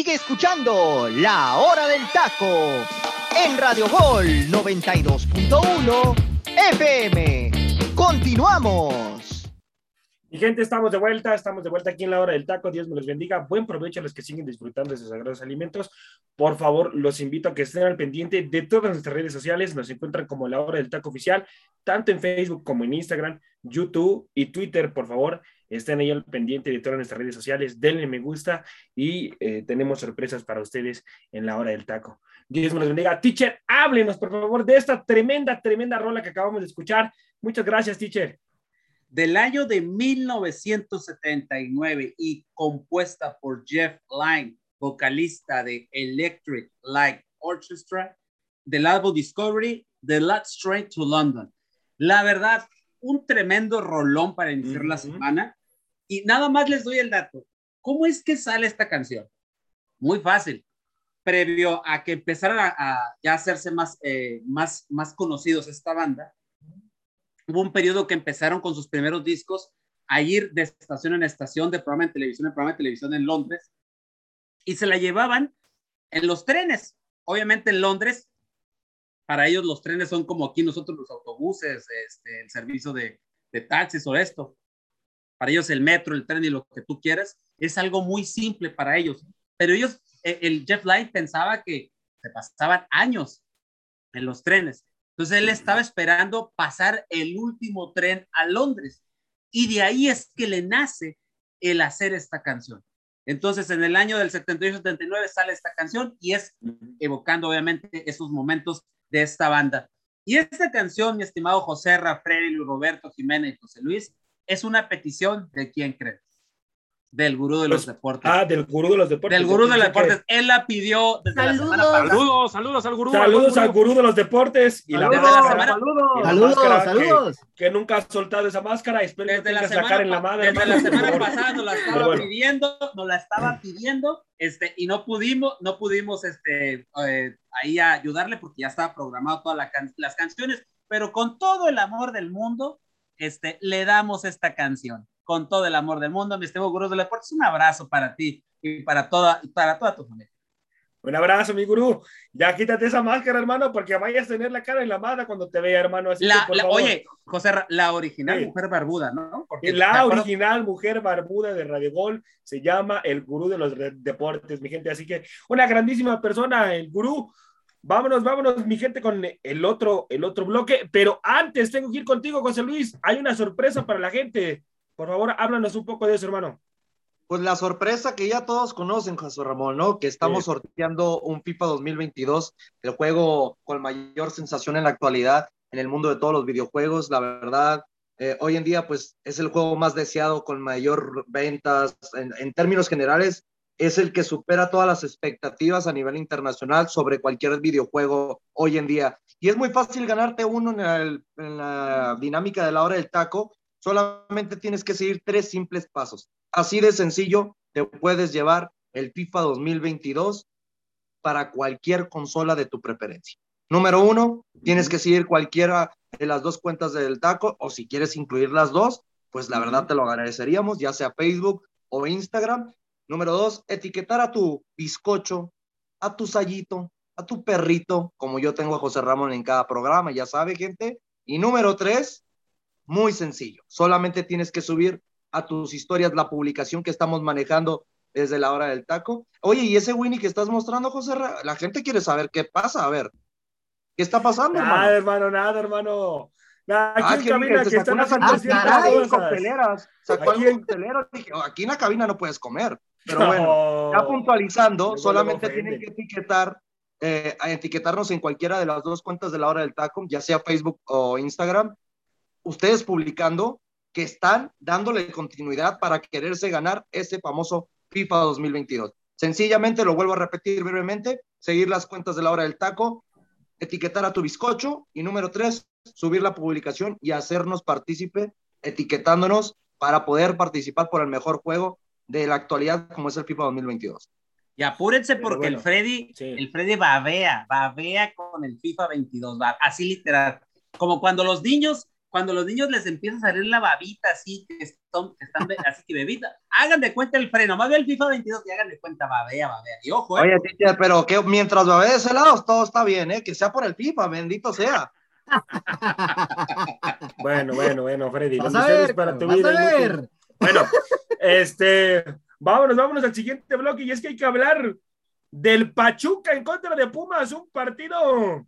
Escuchando La Hora del Taco en Radio Gol 92.1 FM. Continuamos. Mi gente, estamos de vuelta, estamos de vuelta aquí en la hora del taco. Dios me los bendiga. Buen provecho a los que siguen disfrutando de esos sagrados alimentos. Por favor, los invito a que estén al pendiente de todas nuestras redes sociales. Nos encuentran como la hora del taco oficial, tanto en Facebook como en Instagram, YouTube y Twitter. Por favor, estén ahí al pendiente de todas nuestras redes sociales. Denle me gusta y eh, tenemos sorpresas para ustedes en la hora del taco. Dios me los bendiga. Teacher, háblenos, por favor, de esta tremenda, tremenda rola que acabamos de escuchar. Muchas gracias, teacher. del año de 1979 y compuesta por Jeff Lynne, vocalista de Electric Light Orchestra, del álbum Discovery, The Last Train to London. La verdad, un tremendo rolón para iniciar la semana. Y nada más les doy el dato. ¿Cómo es que sale esta canción? Muy fácil. Previo a que empezaran a, a ya hacerse más, eh, más, más conocidos esta banda, hubo un periodo que empezaron con sus primeros discos a ir de estación en estación, de programa en televisión en programa de televisión en Londres, y se la llevaban en los trenes. Obviamente en Londres, para ellos los trenes son como aquí nosotros los autobuses, este, el servicio de, de taxis o esto. Para ellos el metro, el tren y lo que tú quieras es algo muy simple para ellos. Pero ellos, eh, el Jeff Light pensaba que se pasaban años en los trenes. Entonces él estaba esperando pasar el último tren a Londres. Y de ahí es que le nace el hacer esta canción. Entonces en el año del 78-79 sale esta canción y es evocando obviamente esos momentos de esta banda. Y esta canción, mi estimado José Rafreri, Luis Roberto Jiménez y José Luis, es una petición de quién crees. del gurú de los Pues, deportes. Ah, del gurú de los deportes. del gurú de los que- deportes. Él la pidió desde la semana Saludos. pasada. Saludos, saludos al gurú. Saludos al al gurú de los deportes y la Saludos, máscara semana- saludos. y la Saludos, máscara saludos. Que, que nunca ha soltado esa máscara. Espero que Desde la tengas la, semana, cara en la madre. desde la semana pasada nos la estaba bueno. pidiendo, nos la estaba pidiendo, este, y no pudimos, no pudimos, este, eh, ahí ayudarle porque ya estaba programado todas la can- las canciones, pero con todo el amor del mundo, este, le damos esta canción, con todo el amor del mundo, mi estimado Gurú del Deportes, un abrazo para ti y para toda, para toda tu familia. Un abrazo, mi gurú. Ya quítate esa máscara, hermano, porque vayas a tener la cara en la madre cuando te vea, hermano. Así La, que, por la- favor. oye, José, la original Sí. mujer barbuda, ¿no? Porque la original mujer barbuda de Radio Gol se llama el gurú de los deportes, mi gente. Así que una grandísima persona, el gurú. Vámonos, vámonos, mi gente, con el otro, el otro bloque. Pero antes tengo que ir contigo, José Luis. Hay una sorpresa para la gente. Por favor, háblanos un poco de eso, hermano. Pues la sorpresa que ya todos conocen, José Ramón, ¿no? Que estamos Sí. sorteando un FIFA 2022, el juego con mayor sensación en la actualidad en el mundo de todos los videojuegos. La verdad, eh, hoy en día, pues es el juego más deseado con mayor ventas. En, en términos generales, es el que supera todas las expectativas a nivel internacional sobre cualquier videojuego hoy en día. Y es muy fácil ganarte uno en, la dinámica de la hora del taco. Solamente tienes que seguir tres simples pasos. Así de sencillo, te puedes llevar el FIFA 2022 para cualquier consola de tu preferencia. Número uno, tienes que seguir cualquiera de las dos cuentas del taco o si quieres incluir las dos, pues la verdad te lo agradeceríamos, ya sea Facebook o Instagram. Número dos, etiquetar a tu bizcocho, a tu sayito, a tu perrito, como yo tengo a José Ramón en cada programa, ya sabe, gente. Y número tres, muy sencillo, solamente tienes que subir a tus historias la publicación que estamos manejando desde la hora del taco. Oye, ¿y ese Winnie que estás mostrando, José? Ra- La gente quiere saber qué pasa, a ver. ¿Qué está pasando, Nada, hermano? hermano, nada, hermano. Nada, Ah, aquí que en cabina que están unas Ah, cocteleras. Sacó Aquí en- coctelero. Dije, "Oh, aquí en la cabina no puedes comer. Pero bueno, No. ya puntualizando, solamente tienen que etiquetar, eh, a etiquetarnos en cualquiera de las dos cuentas de la hora del taco, ya sea Facebook o Instagram, ustedes publicando que están dándole continuidad para quererse ganar ese famoso FIFA 2022. Sencillamente, lo vuelvo a repetir brevemente, seguir las cuentas de la hora del taco, etiquetar a tu bizcocho y número tres, subir la publicación y hacernos partícipe etiquetándonos para poder participar por el mejor juego de la actualidad como es el FIFA 2022. Y apúrense porque bueno, el Freddy, sí. el Freddy babea, babea con el FIFA 22, va, así literal. Como cuando los niños, cuando los niños les empieza a salir la babita así, que están, que están be- así que bebita, hagan de cuenta el freno, más ve el FIFA 22 y hagan de cuenta, babea, babea. Y ojo, eh, Oye, teacher, pero que mientras va de ese lado, todo está bien, ¿eh? Que sea por el FIFA, bendito sea. Bueno, bueno, bueno, Freddy. Vas a ver, para tu vas vida a ver. Bueno, este, vámonos, vámonos al siguiente bloque y es que hay que hablar del Pachuca en contra de Pumas, un partido.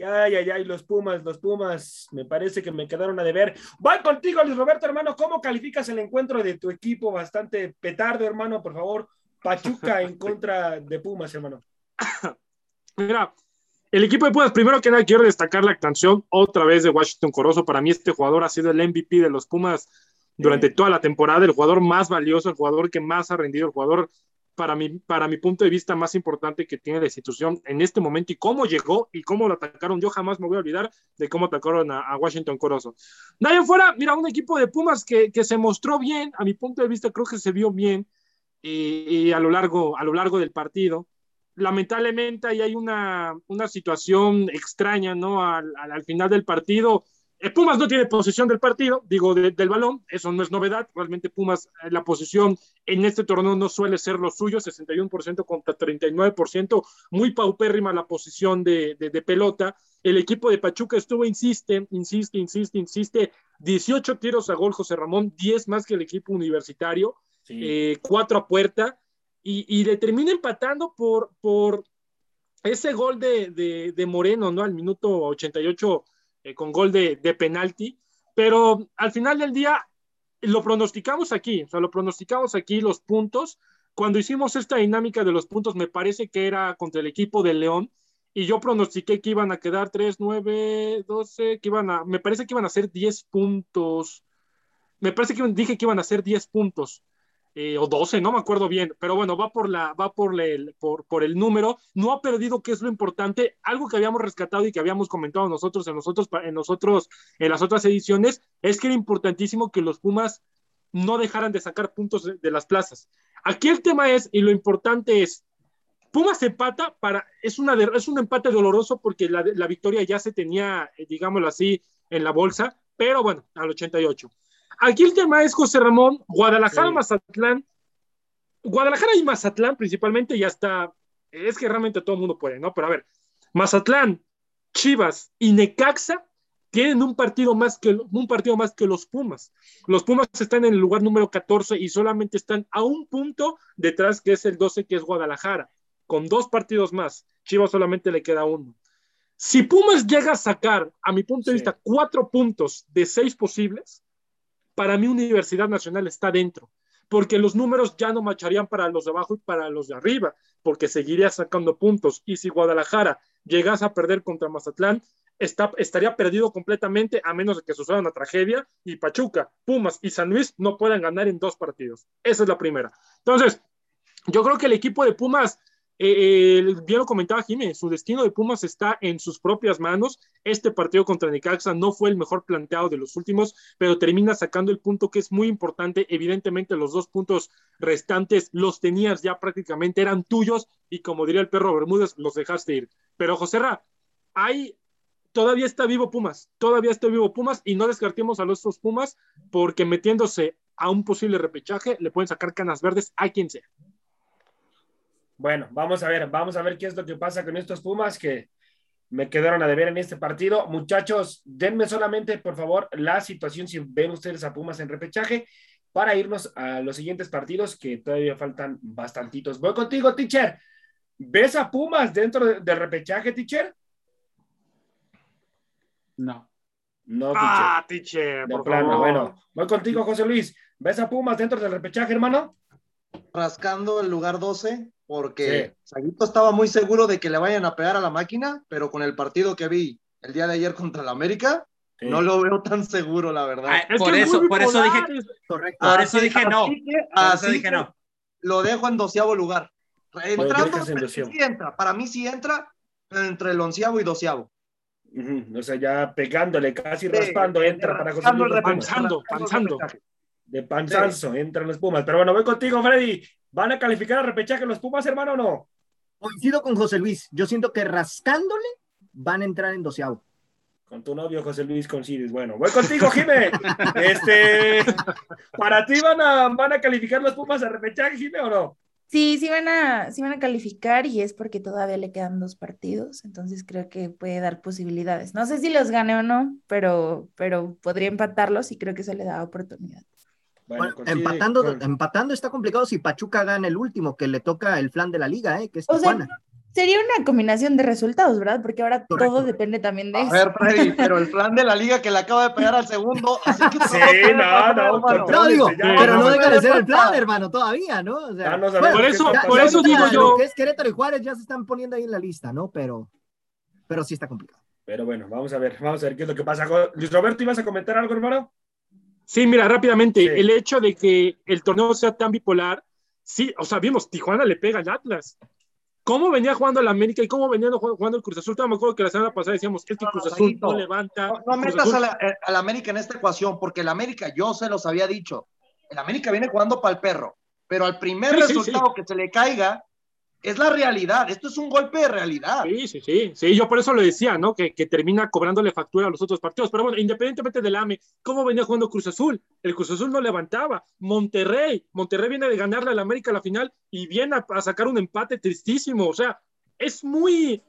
Ay, ay, ay, los Pumas, los Pumas, me parece que me quedaron a deber. Voy contigo, Luis Roberto, hermano, ¿cómo calificas el encuentro de tu equipo? Bastante petardo, hermano, por favor. Pachuca en contra de Pumas, hermano. Mira, el equipo de Pumas, primero que nada, quiero destacar la canción otra vez de Washington Corozo. Para mí, este jugador ha sido el MVP de los Pumas durante toda la temporada, el jugador más valioso, el jugador que más ha rendido, el jugador, para mi, para mi punto de vista, más importante que tiene la institución en este momento y cómo llegó y cómo lo atacaron. Yo jamás me voy a olvidar de cómo atacaron a, a Washington Corozo. En fuera, mira, un equipo de Pumas que, que se mostró bien, a mi punto de vista, creo que se vio bien y, y a, lo largo, a lo largo del partido lamentablemente ahí hay una, una situación extraña, ¿no? Al, al, al final del partido, Pumas no tiene posesión del partido, digo, de, del balón, eso no es novedad, realmente Pumas, eh, la posición en este torneo no suele ser lo suyo, 61% contra 39%, muy paupérrima la posición de, de, de pelota. El equipo de Pachuca estuvo, insiste, insiste, insiste, insiste, 18 tiros a gol José Ramón, 10 más que el equipo universitario, Sí. eh, 4 a puerta y, y le termina empatando por, por ese gol de, de, de Moreno, ¿no? Al minuto 88 eh, con gol de, de penalti, pero al final del día lo pronosticamos aquí, o sea, lo pronosticamos aquí los puntos. Cuando hicimos esta dinámica de los puntos, me parece que era contra el equipo de León, y yo pronostiqué que iban a quedar 3, 9, 12, que iban a, me parece que iban a ser 10 puntos. Me parece que dije que iban a ser 10 puntos. Eh, o 12, no me acuerdo bien, pero bueno, va por la, va por el, por, por el número, no ha perdido, que es lo importante, algo que habíamos rescatado y que habíamos comentado nosotros en nosotros, en nosotros, en las otras ediciones, es que era importantísimo que los Pumas no dejaran de sacar puntos de, de las plazas. Aquí el tema es, y lo importante es, Pumas empata para, es, una, es un empate doloroso porque la, la victoria ya se tenía, eh, digámoslo así, en la bolsa, pero bueno, al 88. Aquí el tema es José Ramón, Guadalajara, Sí. Mazatlán. Guadalajara y Mazatlán principalmente ya está, es que realmente todo el mundo puede, ¿no? Pero a ver, Mazatlán, Chivas y Necaxa tienen un partido más que un partido más que los Pumas. Los Pumas están en el lugar número 14 y solamente están a un punto detrás que es el 12 que es Guadalajara, con dos partidos más. Chivas solamente le queda uno. Si Pumas llega a sacar, a mi punto de Sí. vista, cuatro puntos de seis posibles, para mí Universidad Nacional está dentro, porque los números ya no macharían para los de abajo y para los de arriba, porque seguiría sacando puntos. Y si Guadalajara llegase a perder contra Mazatlán, está, estaría perdido completamente a menos de que suceda una tragedia y Pachuca, Pumas y San Luis no puedan ganar en dos partidos. Esa es la primera. Entonces, yo creo que el equipo de Pumas, eh, eh, bien lo comentaba Jiménez, su destino de Pumas está en sus propias manos. Este partido contra Necaxa no fue el mejor planteado de los últimos, pero termina sacando el punto que es muy importante. Evidentemente, los dos puntos restantes los tenías ya prácticamente, eran tuyos y como diría el perro Bermúdez, los dejaste ir. Pero José Ra, hay todavía está vivo Pumas, todavía está vivo Pumas y no descartemos a los Pumas porque metiéndose a un posible repechaje le pueden sacar canas verdes a quien sea. Bueno, vamos a ver, vamos a ver qué es lo que pasa con estos Pumas que me quedaron a deber en este partido. Muchachos, denme solamente, por favor, la situación si ven ustedes a Pumas en repechaje para irnos a los siguientes partidos que todavía faltan bastantitos. Voy contigo, teacher. ¿Ves a Pumas dentro de- del repechaje, teacher? No. No, teacher. Ah, teacher, de por plano. favor. Bueno, voy contigo, José Luis. ¿Ves a Pumas dentro del repechaje, hermano? Rascando el lugar 12 porque Saguito estaba muy seguro de que le vayan a pegar a la máquina, pero con el partido que vi el día de ayer contra el América, Sí. no lo veo tan seguro, la verdad. Ay, Es por eso, por eso dije. Correcto. por eso dije no. Así que, Por eso dije no. lo dejo en doceavo lugar. Entrando, en sí entra. Para mí sí entra pero entre el onceavo y doceavo. O sea, ya pegándole, casi Sí, raspando, entra para José Luis panzando. De panzazo, entran los Pumas. Pero bueno, voy contigo, Freddy. ¿Van a calificar a repechaje los Pumas, hermano, o no? Coincido con José Luis. Yo siento que rascándole van a entrar en doceavo. Con tu novio José Luis coincides. Bueno, voy contigo, Jime. Este, ¿para ti van a, van a calificar los Pumas a repechaje, Jime, o no? Sí, sí van a, sí van a calificar y es porque todavía le quedan dos partidos, entonces creo que puede dar posibilidades. No sé si los gane o no, pero, pero podría empatarlos y creo que eso le da oportunidad. Bueno, Bueno, coincide empatando, con- empatando está complicado si Pachuca gana el último, que le toca el flan de la liga, ¿eh? que es O sea, sería una combinación de resultados, ¿verdad? Porque ahora Correcto. todo depende también de A eso. ver, Freddy, pero el plan de la liga que le acaba de pegar al segundo, así que Sí, no, no. No, digo, ya, pero no no deja de ser el plan, hermano, todavía, ¿no? O sea, bueno, Por eso- por eso digo yo- Lo que es Querétaro y Juárez ya se están poniendo ahí en la lista, ¿no? Pero, pero sí está complicado. Pero bueno, vamos a ver, vamos a ver qué es lo que pasa. Luis Roberto, ¿ibas a comentar algo, hermano? Sí, mira, rápidamente, Sí. el hecho de que el torneo sea tan bipolar, sí, o sea, vimos, Tijuana le pega al Atlas. ¿Cómo venía jugando el América y cómo venía jugando el Cruz Azul? Todavía me acuerdo que la semana pasada decíamos, es que Cruz Azul no levanta. No, no metas a la, eh, a la América en esta ecuación, porque el América, yo se los había dicho, el América viene jugando para el perro, pero al primer Sí, sí, resultado que se le caiga, es la realidad. Esto es un golpe de realidad. Sí, sí, sí, sí, yo por eso lo decía, ¿no? Que, que termina cobrándole factura a los otros partidos. Pero bueno, independientemente del AME, ¿cómo venía jugando Cruz Azul? El Cruz Azul no levantaba. Monterrey, Monterrey viene de ganarle al América la final y viene a, a sacar un empate tristísimo. O sea, es muy.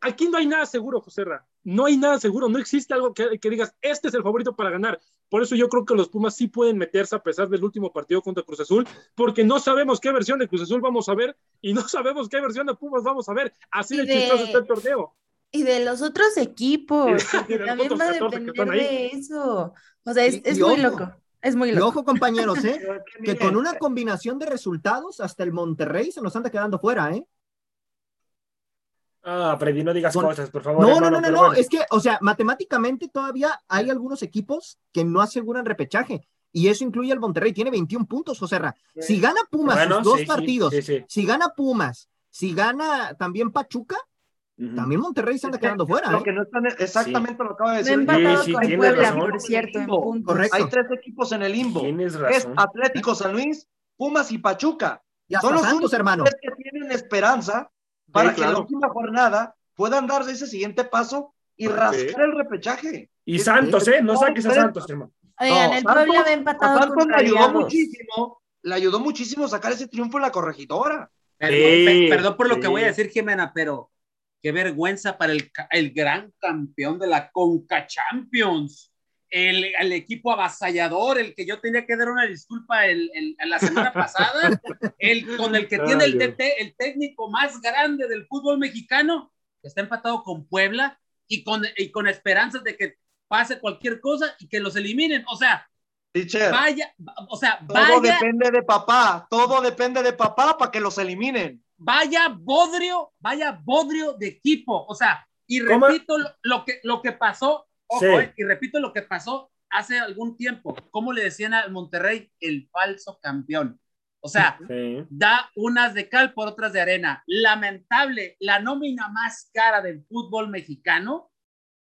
Aquí no hay nada seguro, José Ra. No hay nada seguro, no existe algo que, que digas, este es el favorito para ganar. Por eso yo creo que los Pumas sí pueden meterse a pesar del último partido contra Cruz Azul, porque no sabemos qué versión de Cruz Azul vamos a ver y no sabemos qué versión de Pumas vamos a ver. Así de, de- chistoso está el torneo. Y de los otros equipos, Y de- porque y de los también va a 14 que depender de eso. O sea, es, Y- es y muy ojo. loco. Es muy Y loco. ojo, compañeros, ¿eh? Que con una combinación de resultados, hasta el Monterrey se nos anda quedando fuera, ¿eh? Ah, Freddy, no digas Con- cosas, por favor. No, no, hermano, no, no, no, bueno. es que, o sea, matemáticamente todavía hay algunos equipos que no aseguran repechaje. Y eso incluye al Monterrey, tiene 21 puntos, José Ra. Si gana Pumas Bueno, sus dos sí, partidos, sí, sí. si gana Pumas, si gana también Pachuca, también Monterrey se anda Es que quedando fuera. Lo ¿eh? que no están, exactamente lo acaba de decir. con Puebla, razón. por cierto. Correcto. Hay tres equipos en el limbo. Tienes Es. Atlético San Luis, Pumas y Pachuca. Y hasta Son los Santos, únicos hermano. tres que tienen esperanza para Sí, que en la última jornada puedan darse ese siguiente paso y Sí. rascar el repechaje. Y Es- Santos, ¿eh? No es- saques a es- Santos, hermano. Oigan, No, el Santos- Puebla va A empatado Santos le ayudó muchísimo, le ayudó muchísimo sacar ese triunfo en la corregidora. Perdón, Sí, pe- perdón por lo que voy a decir, Jimena, pero qué vergüenza para el, el gran campeón de la Conca Champions. El, el equipo avasallador, el que yo tenía que dar una disculpa el, el- la semana pasada, el con el que tiene el, TT, el técnico más grande del fútbol mexicano, está empatado con Puebla y con, y con esperanzas de que pase cualquier cosa y que los eliminen. O sea, Teacher, vaya, o sea, todo vaya, depende de papá, todo depende de papá para que los eliminen. vaya bodrio, vaya bodrio de equipo. O sea, y repito lo, lo que, lo que pasó, ojo, Sí. eh, y repito lo que pasó hace algún tiempo. ¿Cómo le decían al Monterrey? El falso campeón. O sea, Sí. da unas de cal por otras de arena. Lamentable, la nómina más cara del fútbol mexicano,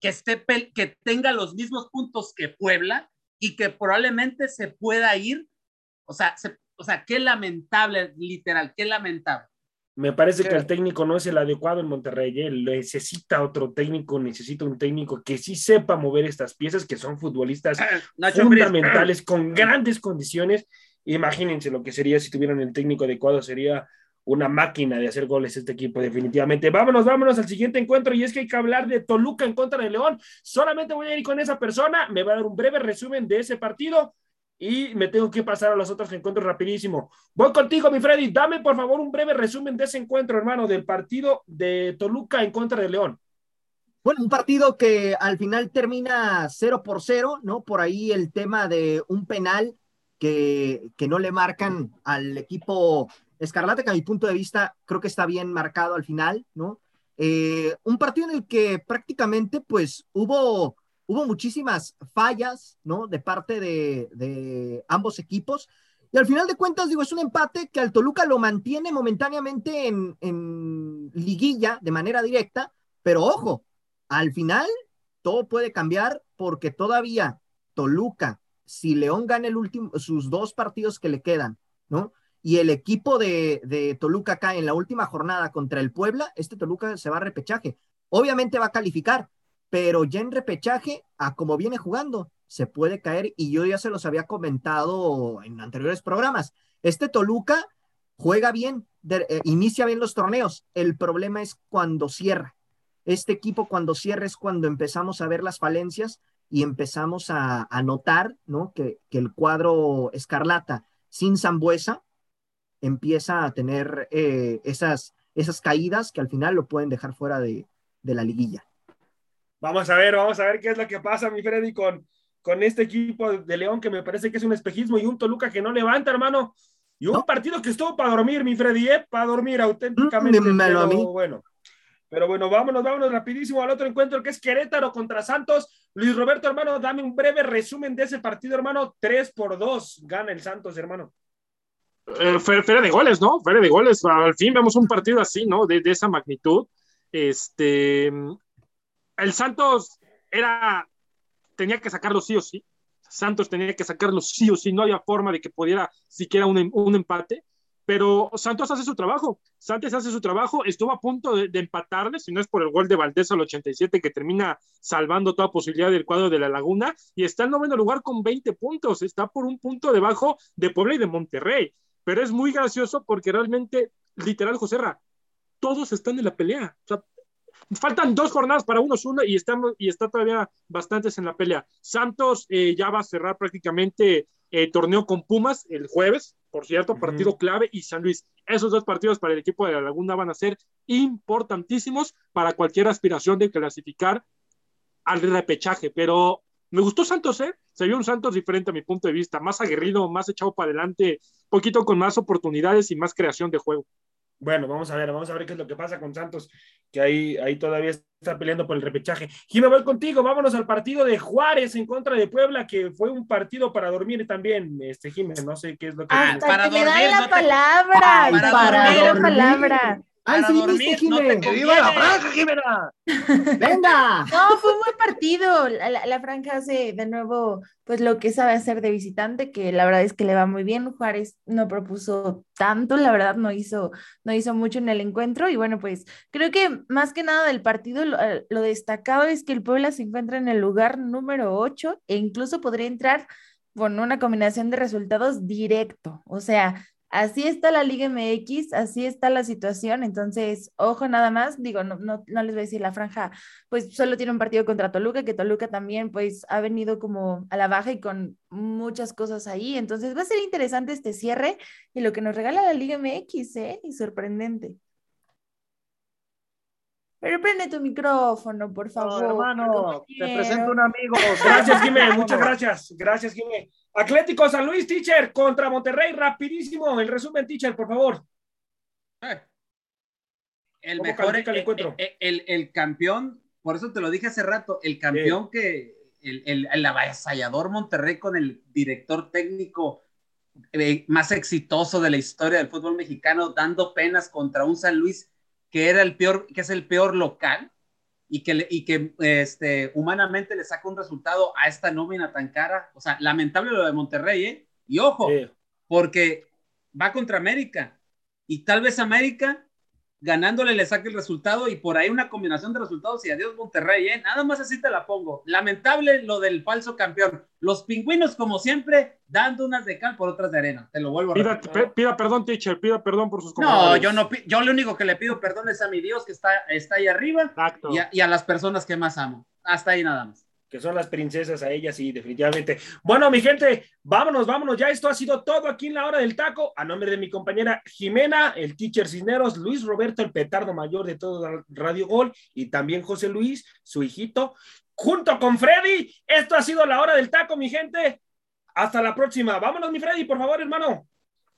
que, esté que tenga los mismos puntos que Puebla y que probablemente se pueda ir. O sea, se- o sea, qué lamentable, literal, qué lamentable. Me parece que el técnico no es el adecuado en Monterrey. ¿eh? Necesita otro técnico, necesita un técnico que sí sepa mover estas piezas, que son futbolistas Nacho Ambriz. fundamentales, con grandes condiciones. Imagínense lo que sería si tuvieran el técnico adecuado, sería una máquina de hacer goles este equipo, definitivamente. Vámonos, vámonos al siguiente encuentro, y es que hay que hablar de Toluca en contra de León. Solamente voy a ir con esa persona, me va a dar un breve resumen de ese partido y me tengo que pasar a los otros encuentros rapidísimo. Voy contigo, mi Freddy, dame por favor un breve resumen de ese encuentro, hermano, del partido de Toluca en contra de León. Bueno, un partido que al final termina 0 por 0, ¿no? Por ahí el tema de un penal que, que no le marcan al equipo Escarlata, que a mi punto de vista creo que está bien marcado al final, ¿no? Eh, un partido en el que prácticamente pues hubo, hubo muchísimas fallas, ¿no? De parte de, ambos equipos. Y al final de cuentas, digo, es un empate que al Toluca lo mantiene momentáneamente en, liguilla de manera directa, pero ojo, al final todo puede cambiar porque todavía Toluca, si León gana sus dos partidos que le quedan, ¿no? Y el equipo de, de Toluca cae en la última jornada contra el Puebla, este Toluca se va a repechaje. Obviamente va a calificar, pero ya en repechaje, a como viene jugando, se puede caer y yo ya se los había comentado en anteriores programas. Este Toluca juega bien, eh, inicia bien los torneos. El problema es cuando cierra. Este equipo cuando cierra es cuando empezamos a ver las falencias y empezamos a, notar ¿no? que, que el cuadro escarlata sin Zambuesa empieza a tener eh, esas, esas caídas que al final lo pueden dejar fuera de, de la liguilla. Vamos a ver, vamos a ver qué es lo que pasa, mi Freddy, con, con este equipo de León que me parece que es un espejismo y un Toluca que no levanta, hermano. Y un No. partido que estuvo para dormir, mi Freddy, ¿eh? para dormir auténticamente. Mm, dímelo a pero mí. bueno. Pero bueno, vámonos, vámonos rapidísimo al otro encuentro que es Querétaro contra Santos. Luis Roberto, hermano, dame un breve resumen de ese partido, hermano. 3 por 2 gana el Santos, hermano. Eh, fe- feria de goles, ¿no? Feria de goles. Al fin vemos un partido así, ¿no? De, de esa magnitud. Este, el Santos era, tenía que sacarlo sí o sí. Santos tenía que sacarlo sí o sí. No había forma de que pudiera siquiera un, em- un empate. Pero Santos hace su trabajo. Santos hace su trabajo. Estuvo a punto de, empatarle, si no es por el gol de Valdés al 87 que termina salvando toda posibilidad del cuadro de la Laguna. Y está en noveno lugar con 20 puntos. Está por un punto debajo de Puebla y de Monterrey pero es muy gracioso porque realmente, literal, Joserra, todos están en la pelea. O sea, faltan dos jornadas para unos uno y, estamos, y está todavía bastantes en la pelea. Santos eh, ya va a cerrar prácticamente eh, torneo con Pumas el jueves, por cierto, partido clave, y San Luis. Esos dos partidos para el equipo de la Laguna van a ser importantísimos para cualquier aspiración de clasificar al repechaje, pero me gustó Santos, ¿eh? Se vio un Santos diferente a mi punto de vista, más aguerrido, más echado para adelante, poquito con más oportunidades y más creación de juego. Bueno, vamos a ver, vamos a ver qué es lo que pasa con Santos, que ahí, ahí todavía está peleando por el repechaje. Jimé, voy contigo, vámonos al partido de Juárez en contra de Puebla, que fue un partido para dormir también, este Jimé, no sé qué es lo que Ah, para que me dormir, dan la no te- palabra. Ay, para para dormir la palabra. ¡Ay, sí, dormir, viste, no te viva la franja, Jimena! ¡Venga! No, fue un buen partido. La, la- la franja hace de nuevo, pues lo que sabe hacer de visitante, que la verdad es que le va muy bien. Juárez no propuso tanto, la verdad no hizo, no hizo mucho en el encuentro. Y bueno, pues creo que más que nada del partido, lo, eh, lo destacado es que el Puebla se encuentra en el lugar número 8 e incluso podría entrar con una combinación de resultados directo. O sea, así está la Liga MX, así está la situación. Entonces, ojo nada más, digo, no, no, no les voy a decir la franja pues solo tiene un partido contra Toluca, que Toluca también pues ha venido como a la baja y con muchas cosas ahí. Entonces va a ser interesante este cierre y lo que nos regala la Liga MX, ¿eh? Y sorprendente. Pero prende tu micrófono, por favor. hermano, te presento un amigo. Gracias, Jimé, muchas gracias, gracias, Jimé. Atlético San Luis, teacher, contra Monterrey, rapidísimo, el resumen, teacher, por favor. Eh. El ¿Cómo mejor, el el, encuentro? el- el- el campeón, por eso te lo dije hace rato, el campeón que, el, el, el avasallador Monterrey con el director técnico eh, más exitoso de la historia del fútbol mexicano, dando penas contra un San Luis que era el peor, que es el peor local y que, y que este, humanamente le saca un resultado a esta nómina tan cara. O sea, lamentable lo de Monterrey, ¿eh? Y ojo, Sí. porque va contra América y tal vez América ganándole le saque el resultado y por ahí una combinación de resultados y adiós Monterrey, ¿eh? Nada más así te la pongo. Lamentable lo del falso campeón. Los pingüinos, como siempre, dando unas de cal por otras de arena. Te lo vuelvo a Pida, repetir. pe- pida perdón, teacher, pida perdón por sus No, comentarios. yo no, yo lo único que le pido perdón es a mi Dios que está, está ahí arriba Exacto. y a, y a las personas que más amo. Hasta ahí nada más. Que son las princesas a ellas, sí, definitivamente. Bueno, mi gente, vámonos, vámonos. Ya esto ha sido todo aquí en la hora del taco. A nombre de mi compañera Jimena, el teacher Cisneros, Luis Roberto, el petardo mayor de todo Radio Gol, y también José Luis, su hijito, junto con Freddy. Esto ha sido la hora del taco, mi gente. Hasta la próxima. Vámonos, mi Freddy, por favor, hermano.